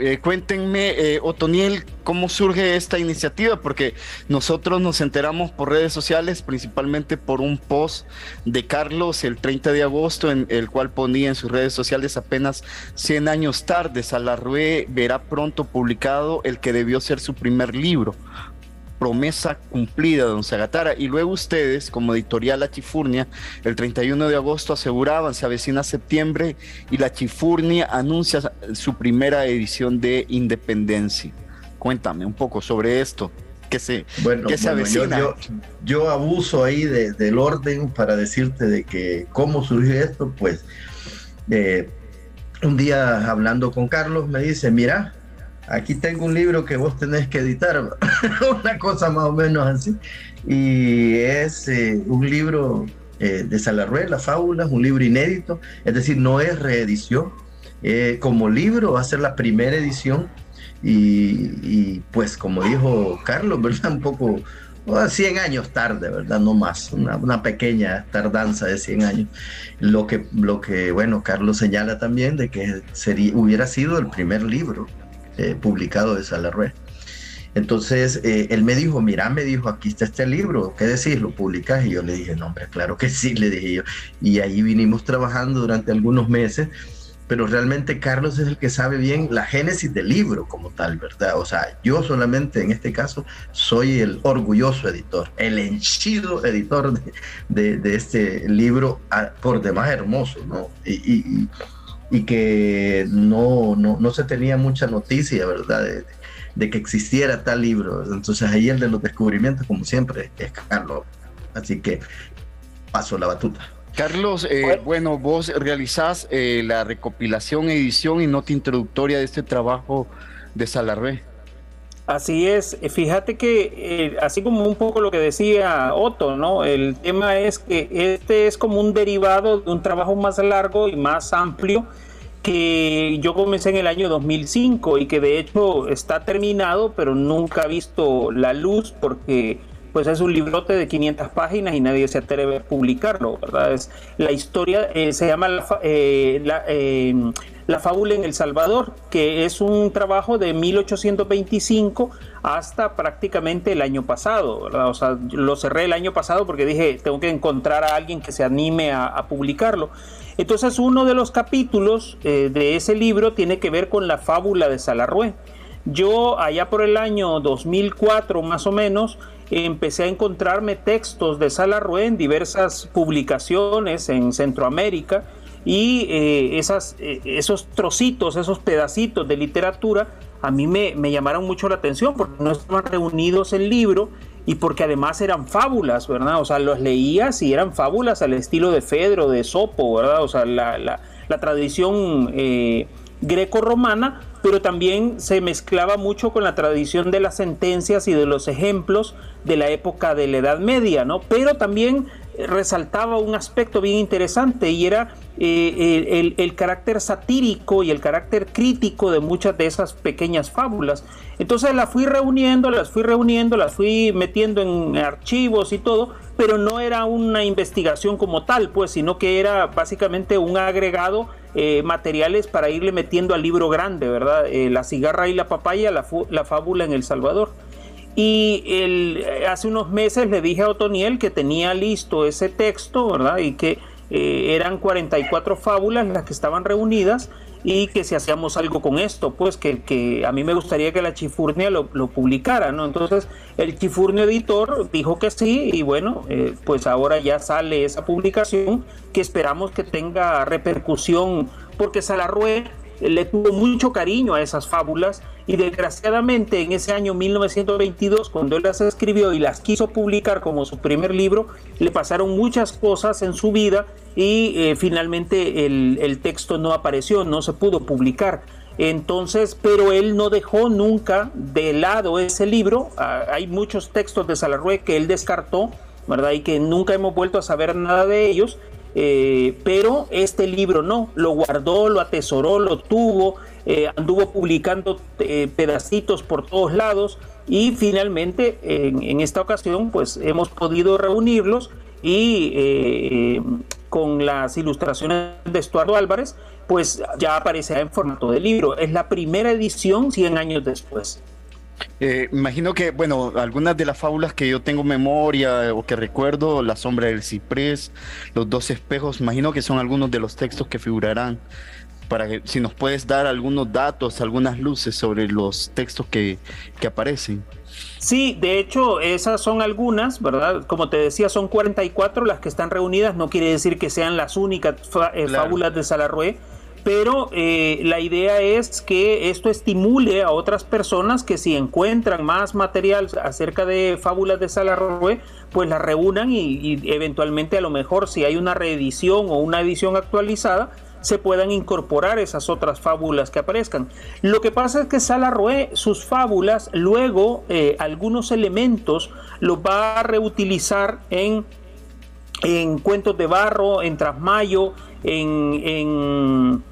Eh, cuéntenme, eh, Otoniel, cómo surge esta iniciativa, porque nosotros nos enteramos por redes sociales, principalmente por un post de Carlos el 30 de agosto, en el cual ponía en sus redes sociales apenas 100 años tarde, Salarrué verá pronto publicado el que debió ser su primer libro. Promesa cumplida, don Zagatara. Y luego ustedes, como editorial La Chifurnia, el 31 de agosto aseguraban, se avecina septiembre y La Chifurnia anuncia su primera edición de Independencia. Cuéntame un poco sobre esto. ¿Qué se, Bueno, se bueno, yo, avecina? yo- yo abuso ahí de- del orden para decirte de que cómo surgió esto, pues eh, un día hablando con Carlos me dice, mira, aquí tengo un libro que vos tenés que editar, una cosa más o menos así, y es eh, un libro eh, de Salarrué, Las Fábulas, un libro inédito, es decir, no es reedición, eh, como libro va a ser la primera edición y, y, pues como dijo Carlos, ¿verdad? Un poco, oh, 100 años tarde, ¿verdad? No más, una, una pequeña tardanza de 100 años. Lo que, lo que, bueno, Carlos señala también de que sería, hubiera sido el primer libro eh, publicado de Salarrué. Entonces eh, él me dijo, mira, me dijo, aquí está este libro, ¿qué decís? ¿Lo publicás? Y yo le dije, no, hombre, claro que sí, le dije yo. Y ahí vinimos trabajando durante algunos meses pero realmente Carlos es el que sabe bien la génesis del libro como tal, ¿verdad? O sea, yo solamente en este caso soy el orgulloso editor, el henchido editor de, de, este libro, ah, por demás hermoso, ¿no? Y, y que no, no, no se tenía mucha noticia, ¿verdad? De, de, que existiera tal libro. Entonces ahí el de los descubrimientos, como siempre, es Carlos. Así que paso la batuta. Carlos, eh, bueno, vos realizás eh, la recopilación, edición y nota introductoria de este trabajo de Salarvé. Así es, fíjate que eh, así como un poco lo que decía Otto, ¿no? El tema es que este es como un derivado de un trabajo más largo y más amplio que yo comencé en el año 2005 y que de hecho está terminado, pero nunca ha visto la luz porque pues es un librote de 500 páginas y nadie se atreve a publicarlo, ¿verdad? Es, la historia eh, se llama la, eh, eh, la, fábula en El Salvador, que es un trabajo de 1825 hasta prácticamente el año pasado, ¿verdad? O sea, lo cerré el año pasado porque dije, tengo que encontrar a alguien que se anime a, a publicarlo. Entonces, uno de los capítulos de ese libro tiene que ver con la fábula de Salarrué. Yo allá por el año 2004 más o menos empecé a encontrarme textos de Salarrué en diversas publicaciones en Centroamérica y eh, esas, eh, esos trocitos, esos pedacitos de literatura a mí me, me, llamaron mucho la atención porque no estaban reunidos en libro y porque además eran fábulas, ¿verdad? O sea, los leías y eran fábulas al estilo de Fedro, de Sopo, ¿verdad? O sea, la, la, la tradición eh, greco-romana, pero también se mezclaba mucho con la tradición de las sentencias y de los ejemplos de la época de la Edad Media, ¿no? Pero también resaltaba un aspecto bien interesante y era eh, el, carácter satírico y el carácter crítico de muchas de esas pequeñas fábulas. Entonces las fui reuniendo, las fui reuniendo, las fui metiendo en archivos y todo, pero no era una investigación como tal, pues, sino que era básicamente un agregado eh, materiales para irle metiendo al libro grande, ¿verdad? Eh, la cigarra y la papaya, la, la fábula en El Salvador. Y el, hace unos meses le dije a Otoniel que tenía listo ese texto, ¿verdad? Y que eh, eran 44 fábulas las que estaban reunidas y que si hacíamos algo con esto, pues que, que a mí me gustaría que la Chifurnia lo, publicara, ¿no? Entonces el Chifurnio editor dijo que sí y bueno, eh, pues ahora ya sale esa publicación que esperamos que tenga repercusión porque Salarrué le tuvo mucho cariño a esas fábulas y desgraciadamente en ese año 1922, cuando él las escribió y las quiso publicar como su primer libro, le pasaron muchas cosas en su vida y eh, finalmente el, texto no apareció, no se pudo publicar. Entonces, pero él no dejó nunca de lado ese libro. Ah, hay muchos textos de Salarrué que él descartó, ¿verdad? Y que nunca hemos vuelto a saber nada de ellos. Eh, pero este libro no, lo guardó, lo atesoró, lo tuvo, eh, anduvo publicando eh, pedacitos por todos lados y finalmente en, esta ocasión pues hemos podido reunirlos y con las ilustraciones de Estuardo Álvarez pues ya aparecerá en formato de libro. Es la primera edición 100 años después. Eh, imagino que, bueno, algunas de las fábulas que yo tengo memoria o que recuerdo, La sombra del ciprés, Los dos espejos, imagino que son algunos de los textos que figurarán. Para que si nos puedes dar algunos datos, algunas luces sobre los textos que, que aparecen. Sí, de hecho, esas son algunas, ¿verdad? Como te decía, son 44 las que están reunidas, no quiere decir que sean las únicas eh, fábulas de Salarrué pero eh, la idea es que esto estimule a otras personas que si encuentran más material acerca de fábulas de Salarroé, pues las reúnan y, eventualmente a lo mejor si hay una reedición o una edición actualizada, se puedan incorporar esas otras fábulas que aparezcan. Lo que pasa es que Salarroé, sus fábulas, luego eh, algunos elementos los va a reutilizar en, en cuentos de barro, en trasmayo, en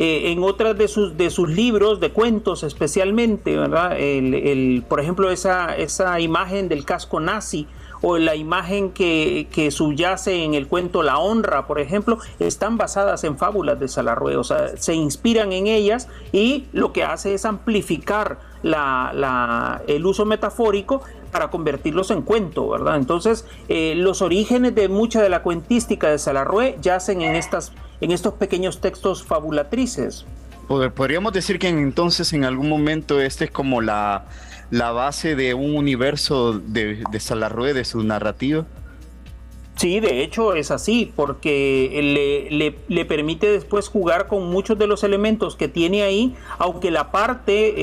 eh, en otras de sus, de sus libros, de cuentos especialmente, ¿verdad? El, por ejemplo, esa, esa imagen del casco nazi o la imagen que, que, subyace en el cuento La Honra, por ejemplo, están basadas en fábulas de Salarrué, o sea, se inspiran en ellas y lo que hace es amplificar la, el uso metafórico para convertirlos en cuento, ¿verdad? Entonces, eh, los orígenes de mucha de la cuentística de Salarrué yacen en estas en estos pequeños textos fabulatrices. Podríamos decir que entonces en algún momento este es como la, la base de un universo de, de Salarrué, de su narrativa. Sí, de hecho es así, porque le, le, permite después jugar con muchos de los elementos que tiene ahí, aunque la parte eh,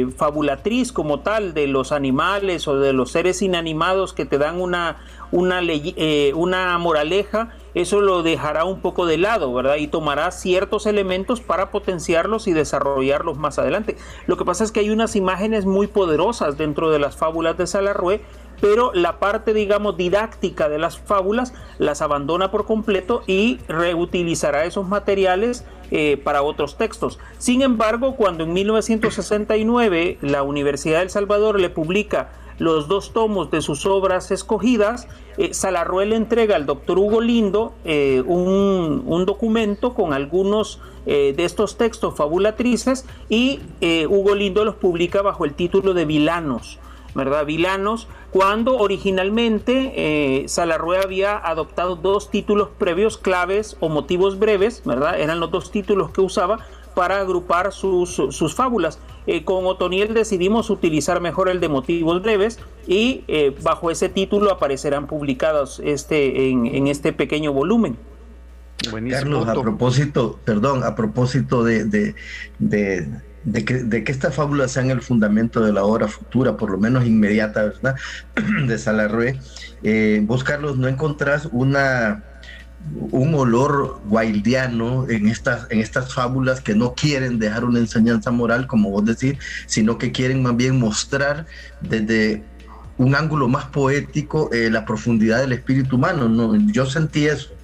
eh, fabulatriz como tal de los animales o de los seres inanimados que te dan una, una, eh, una moraleja, eso lo dejará un poco de lado, ¿verdad? Y tomará ciertos elementos para potenciarlos y desarrollarlos más adelante. Lo que pasa es que hay unas imágenes muy poderosas dentro de las fábulas de Salarrué pero la parte, digamos, didáctica de las fábulas las abandona por completo y reutilizará esos materiales eh, para otros textos. Sin embargo, cuando en 1969 la Universidad del Salvador le publica los dos tomos de sus obras escogidas, eh, Salarruel entrega al doctor Hugo Lindo eh, un, documento con algunos de estos textos fabulatrices y Hugo Lindo los publica bajo el título de Vilanos. ¿verdad? Vilanos, cuando originalmente eh, Salarrué había adoptado dos títulos previos claves o motivos breves, ¿verdad? Eran los dos títulos que usaba para agrupar sus, sus fábulas. Eh, con Otoniel decidimos utilizar mejor el de motivos breves y eh, bajo ese título aparecerán publicados este, en, este pequeño volumen. Carlos, a propósito, perdón, a propósito de de que, de que estas fábulas sean el fundamento de la obra futura, por lo menos inmediata, ¿verdad? de Salarrué, eh, vos, Carlos, no encontrás una, un olor wildiano en estas, en estas fábulas que no quieren dejar una enseñanza moral, como vos decís, sino que quieren más bien mostrar desde un ángulo más poético eh, la profundidad del espíritu humano. ¿no? Yo sentí eso.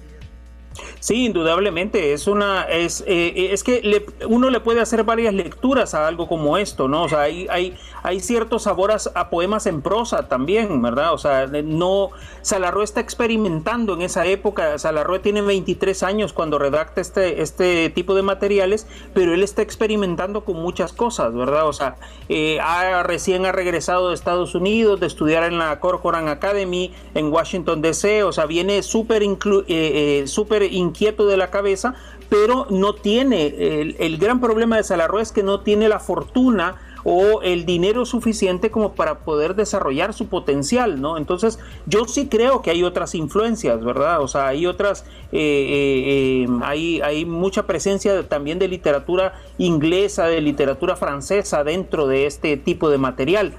Sí, indudablemente, es una, es, eh, eh, es que uno le puede hacer varias lecturas a algo como esto, ¿no? O sea, hay, hay, hay ciertos sabores a, poemas en prosa también, ¿verdad? O sea, no, Salarro está experimentando en esa época, Salarro tiene 23 años cuando redacta este, este tipo de materiales, pero él está experimentando con muchas cosas, ¿verdad? O sea, eh, ha, recién ha regresado de Estados Unidos, de estudiar en la Corcoran Academy en Washington DC, o sea, viene súper eh, súper inquieto de la cabeza, pero no tiene, el, gran problema de Salarro es que no tiene la fortuna o el dinero suficiente como para poder desarrollar su potencial, ¿no? Entonces, yo sí creo que hay otras influencias, ¿verdad? O sea, hay otras, eh, eh, eh, hay, hay mucha presencia también de literatura inglesa, de literatura francesa dentro de este tipo de material.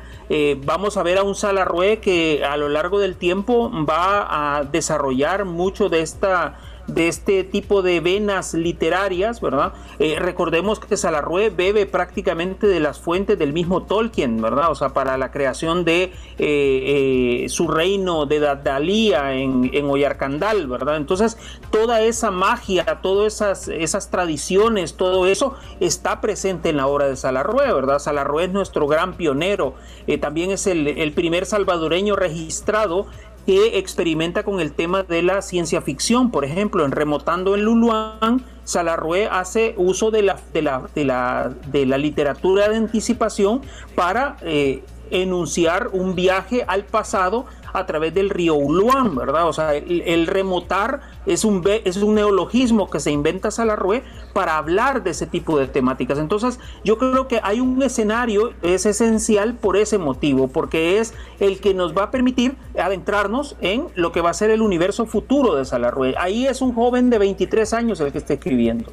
vamos a ver a un Salarrué que a lo largo del tiempo va a desarrollar mucho de esta de este tipo de venas literarias, ¿verdad? Eh, recordemos que Salarrué bebe prácticamente de las fuentes del mismo Tolkien, ¿verdad? O sea, para la creación de eh, eh, su reino de Dalía en, en Oyarcandal, ¿verdad? Entonces, toda esa magia, todas esas, tradiciones, todo eso está presente en la obra de Salarrué, ¿verdad? Salarrué es nuestro gran pionero, también es el primer salvadoreño registrado que experimenta con el tema de la ciencia ficción. Por ejemplo, en Remotando en Luluán, Salarrué hace uso de la, de la, de la, de la literatura de anticipación para eh, enunciar un viaje al pasado a través del río Uluán, ¿verdad? O sea, el, remotar es un, es un neologismo que se inventa Salarrué para hablar de ese tipo de temáticas. Entonces, yo creo que hay un escenario, es esencial por ese motivo, porque es el que nos va a permitir adentrarnos en lo que va a ser el universo futuro de Salarrué. Ahí es un joven de 23 años el que está escribiendo.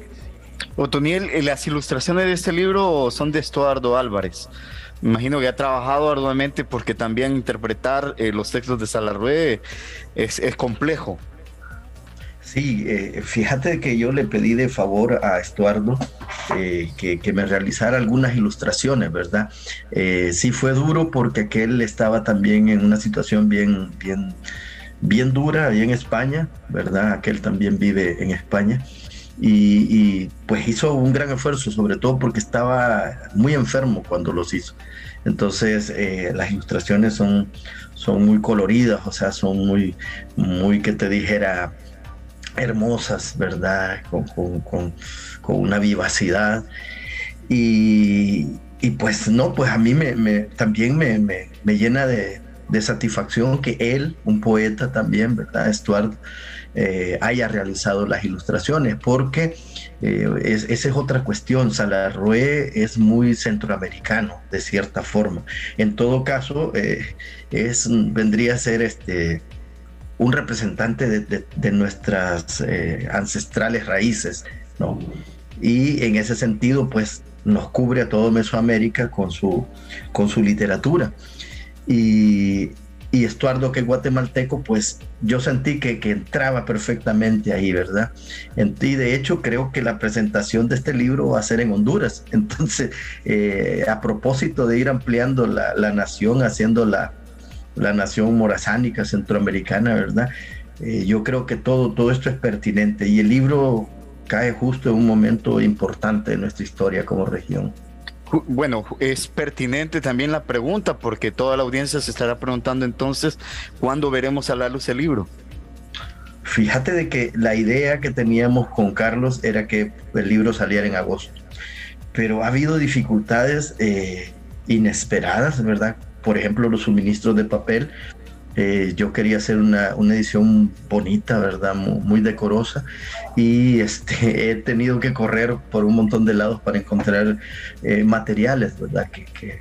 Otoniel, eh, las ilustraciones de este libro son de Estuardo Álvarez. Imagino que ha trabajado arduamente porque también interpretar eh, los textos de Salarrué es, complejo. Sí, eh, fíjate que yo le pedí de favor a Estuardo eh, que, me realizara algunas ilustraciones, ¿verdad? sí fue duro porque aquel estaba también en una situación bien, bien, bien dura ahí en España, ¿verdad? Aquel también vive en España. Y, pues hizo un gran esfuerzo, sobre todo porque estaba muy enfermo cuando los hizo. Entonces eh, las ilustraciones son, son muy coloridas, o sea, son muy, muy que te dijera, hermosas, ¿verdad? Con, una vivacidad. Y, pues no, pues a mí me, también me, me llena de, de satisfacción que él, un poeta también, ¿verdad? Stuart, eh, haya realizado las ilustraciones, porque eh, esa es otra cuestión. Salarrué es muy centroamericano, de cierta forma. En todo caso, eh, es, vendría a ser este, un representante de, nuestras eh, ancestrales raíces, ¿no? Y en ese sentido, pues nos cubre a todo Mesoamérica con su, con su literatura. Y, y Estuardo, que es guatemalteco, pues yo sentí que, entraba perfectamente ahí, ¿verdad? Y de hecho creo que la presentación de este libro va a ser en Honduras. Entonces, eh, a propósito de ir ampliando la, nación, haciendo la, la nación morazánica centroamericana, ¿verdad? Eh, yo creo que todo, todo esto es pertinente y el libro cae justo en un momento importante de nuestra historia como región. Bueno, es pertinente también la pregunta porque toda la audiencia se estará preguntando entonces, ¿cuándo veremos a la luz el libro? Fíjate de que la idea que teníamos con Carlos era que el libro saliera en agosto, pero ha habido dificultades eh, inesperadas, ¿verdad? por ejemplo, los suministros de papel. Eh, yo quería hacer una, una edición bonita, ¿verdad? Muy, decorosa. Y este, he tenido que correr por un montón de lados para encontrar eh, materiales, ¿verdad? Que,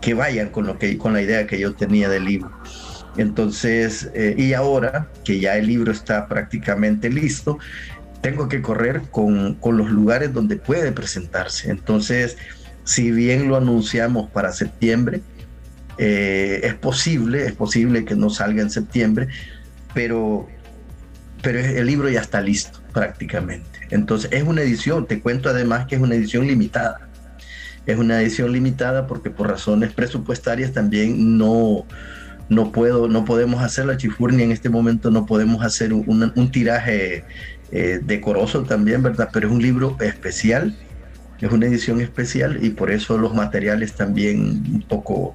que, vayan con, lo que, con la idea que yo tenía del libro. Entonces, eh, y ahora que ya el libro está prácticamente listo, tengo que correr con, con los lugares donde puede presentarse. Entonces, si bien lo anunciamos para septiembre, eh, es posible, es posible que no salga en septiembre, pero, pero el libro ya está listo prácticamente. Entonces es una edición, te cuento además que es una edición limitada. Es una edición limitada porque por razones presupuestarias también no, no, puedo, no podemos hacer la chifurnia en este momento, no podemos hacer un, tiraje eh, decoroso también, ¿verdad? Pero es un libro especial, es una edición especial y por eso los materiales también un poco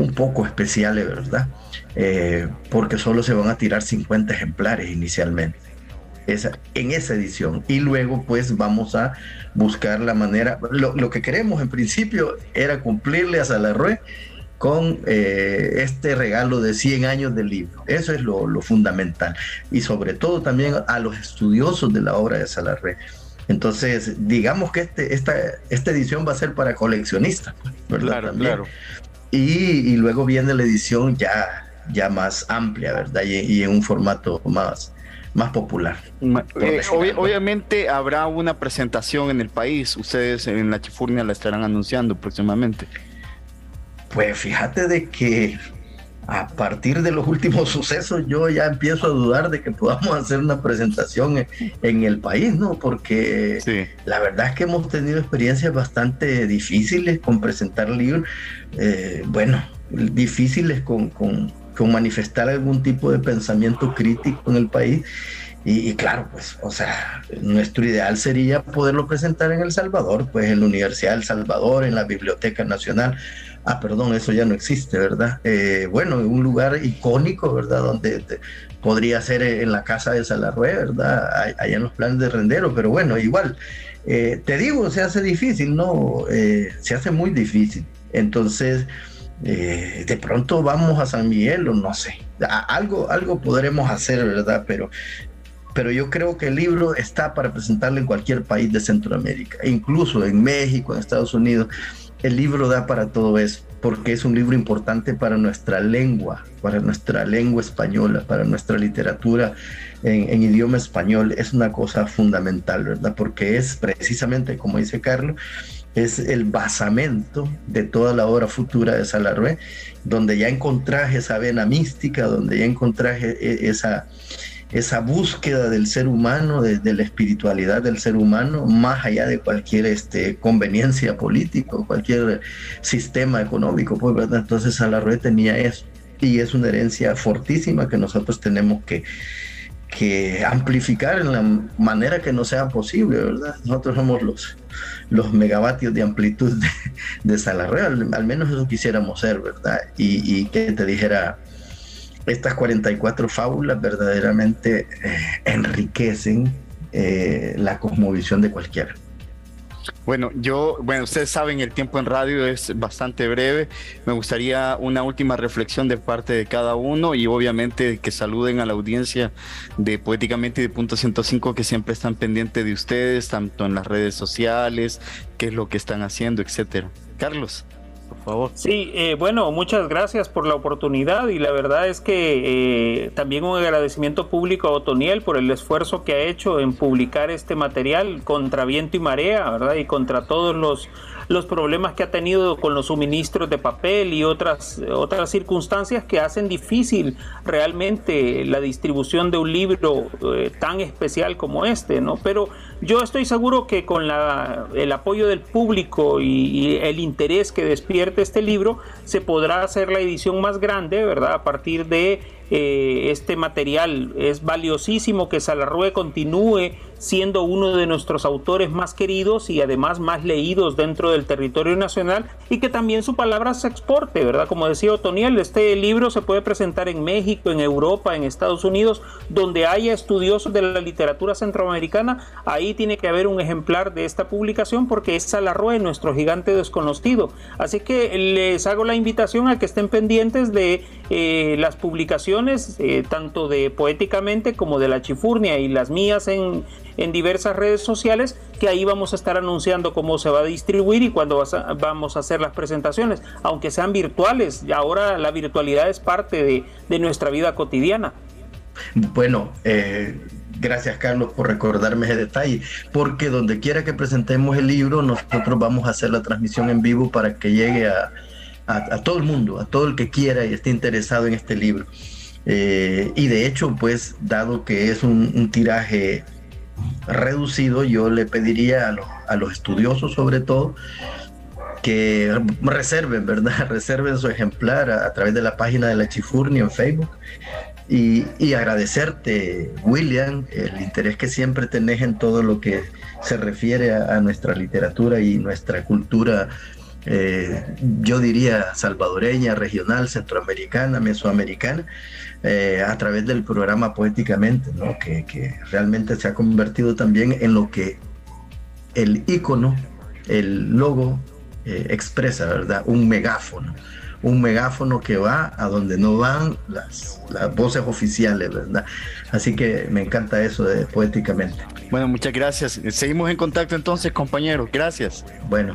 un poco especiales, ¿verdad? Eh, porque solo se van a tirar 50 ejemplares inicialmente. Esa, en esa edición. Y luego pues vamos a buscar la manera, lo, que queremos en principio era cumplirle a Salarrué con eh, este regalo de 100 años del libro. Eso es lo, fundamental. Y sobre todo también a los estudiosos de la obra de Salarrué. Entonces, digamos que este, esta, esta edición va a ser para coleccionistas, ¿verdad? Claro, claro. Y, luego viene la edición ya, ya más amplia, ¿verdad? Y, en un formato más, más popular. Eh, obviamente habrá una presentación en el país. Ustedes en la Chifurnia la estarán anunciando próximamente. Pues fíjate de que a partir de los últimos sucesos yo ya empiezo a dudar de que podamos hacer una presentación en, el país, ¿no? Porque la verdad es que hemos tenido experiencias bastante difíciles con presentar libros, eh, bueno, difíciles con, con, manifestar algún tipo de pensamiento crítico en el país. Y, y, claro, pues, o sea, nuestro ideal sería poderlo presentar en El Salvador, pues en la Universidad del Salvador, en la Biblioteca Nacional, ah, perdón, eso ya no existe, ¿verdad? Eh, bueno, un lugar icónico, ¿verdad? Donde podría ser en la casa de Salarrué, ¿verdad? Allá en los planes de Rendero, pero bueno, igual, eh, te digo, se hace difícil, ¿no? Eh, se hace muy difícil. Entonces, de pronto vamos a San Miguel o no sé, algo, algo podremos hacer, ¿verdad? Pero pero yo creo que el libro está para presentarlo en cualquier país de Centroamérica, incluso en México, en Estados Unidos el libro da para todo eso, porque es un libro importante para nuestra lengua, para nuestra lengua española, para nuestra literatura en, idioma español. Es una cosa fundamental, ¿verdad? Porque es precisamente, como dice Carlos, es el basamento de toda la obra futura de Salarrué, donde ya encontrás esa vena mística, donde ya encontrás e, e, esa esa búsqueda del ser humano, de, la espiritualidad del ser humano, más allá de cualquier este, conveniencia política, cualquier sistema económico. Pues, ¿verdad? Entonces Salarrué tenía eso y es una herencia fortísima que nosotros tenemos que, que amplificar en la manera que no sea posible, ¿verdad? Nosotros somos los, los megavatios de amplitud de, de Salarrué, al, menos eso quisiéramos ser, ¿verdad? Y, y que te dijera estas 44 fábulas verdaderamente eh, enriquecen eh, la cosmovisión de cualquiera. Bueno, yo, bueno, ustedes saben, el tiempo en radio es bastante breve. Me gustaría una última reflexión de parte de cada uno y obviamente que saluden a la audiencia de Poéticamente y de Punto 105 que siempre están pendientes de ustedes, tanto en las redes sociales, qué es lo que están haciendo, etcétera. Carlos, Sí, eh, bueno, muchas gracias por la oportunidad y la verdad es que eh, también un agradecimiento público a Otoniel por el esfuerzo que ha hecho en publicar este material contra viento y marea, ¿verdad? Y contra todos los los problemas que ha tenido con los suministros de papel y otras, otras circunstancias que hacen difícil realmente la distribución de un libro eh, tan especial como este, ¿no? Pero yo estoy seguro que con la, el apoyo del público y, el interés que despierte este libro, se podrá hacer la edición más grande, ¿verdad? A partir de eh, este material. Es valiosísimo que Salarrué continúe siendo uno de nuestros autores más queridos y además más leídos dentro del territorio nacional y que también su palabra se exporte, ¿verdad? Como decía Otoniel, este libro se puede presentar en México, en Europa, en Estados Unidos, donde haya estudiosos de la literatura centroamericana, ahí tiene que haber un ejemplar de esta publicación porque es Salarrué, nuestro gigante desconocido. Así que les hago la invitación a que estén pendientes de eh, las publicaciones, eh, tanto de Poéticamente como de La Chifurnia y las mías en, en diversas redes sociales, que ahí vamos a estar anunciando cómo se va a distribuir y cuándo vamos a hacer las presentaciones, aunque sean virtuales. Ahora la virtualidad es parte de, de nuestra vida cotidiana. Bueno, eh, Gracias, Carlos, por recordarme ese detalle, porque donde quiera que presentemos el libro, nosotros vamos a hacer la transmisión en vivo para que llegue a, todo el mundo, a todo el que quiera y esté interesado en este libro. Eh, y de hecho, pues, dado que es un, tiraje reducido, yo le pediría a los, a los estudiosos, sobre todo, que reserven, ¿verdad? Reserven su ejemplar a, a, través de la página de la Chifurni en Facebook y, agradecerte, William, el interés que siempre tenés en todo lo que se refiere a, nuestra literatura y nuestra cultura, eh, yo diría salvadoreña, regional, centroamericana, mesoamericana, eh, a través del programa Poéticamente, ¿no? que, que realmente se ha convertido también en lo que el icono, el logo eh, expresa, ¿verdad? Un megáfono un megáfono que va a donde no van las, las voces oficiales, ¿verdad? Así que me encanta eso de poéticamente. Bueno, muchas gracias. Seguimos en contacto entonces, compañeros. Gracias. Bueno.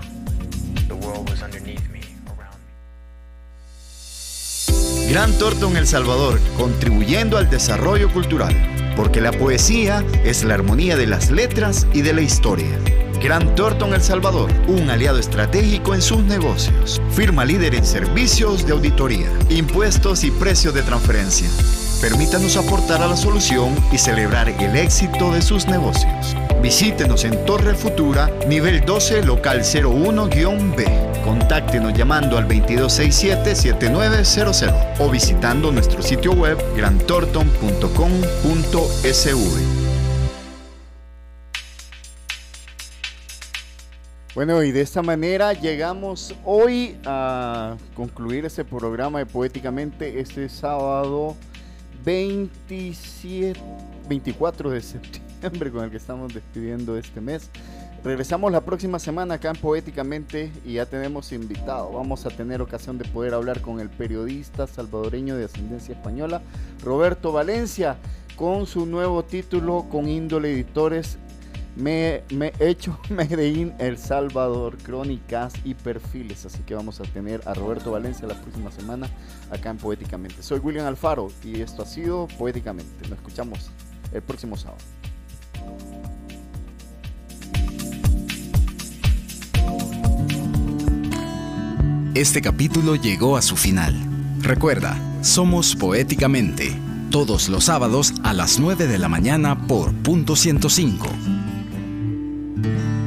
Gran Torto El Salvador, contribuyendo al desarrollo cultural, porque la poesía es la armonía de las letras y de la historia. Gran Thornton El Salvador, un aliado estratégico en sus negocios. Firma líder en servicios de auditoría, impuestos y precios de transferencia. Permítanos aportar a la solución y celebrar el éxito de sus negocios. Visítenos en Torre Futura, nivel 12, local 01-B. Contáctenos llamando al 2267-7900 o visitando nuestro sitio web grantorton.com.sv. Bueno, y de esta manera llegamos hoy a concluir este programa de Poéticamente este sábado 27, 24 de septiembre con el que estamos despidiendo este mes. Regresamos la próxima semana acá en Poéticamente y ya tenemos invitado. Vamos a tener ocasión de poder hablar con el periodista salvadoreño de ascendencia española, Roberto Valencia, con su nuevo título con índole editores me, he hecho Medellín, El Salvador, crónicas y perfiles. Así que vamos a tener a Roberto Valencia la próxima semana acá en Poéticamente. Soy William Alfaro y esto ha sido Poéticamente. Nos escuchamos el próximo sábado. Este capítulo llegó a su final. Recuerda, somos Poéticamente, todos los sábados a las 9 de la mañana por punto 105 Thank you.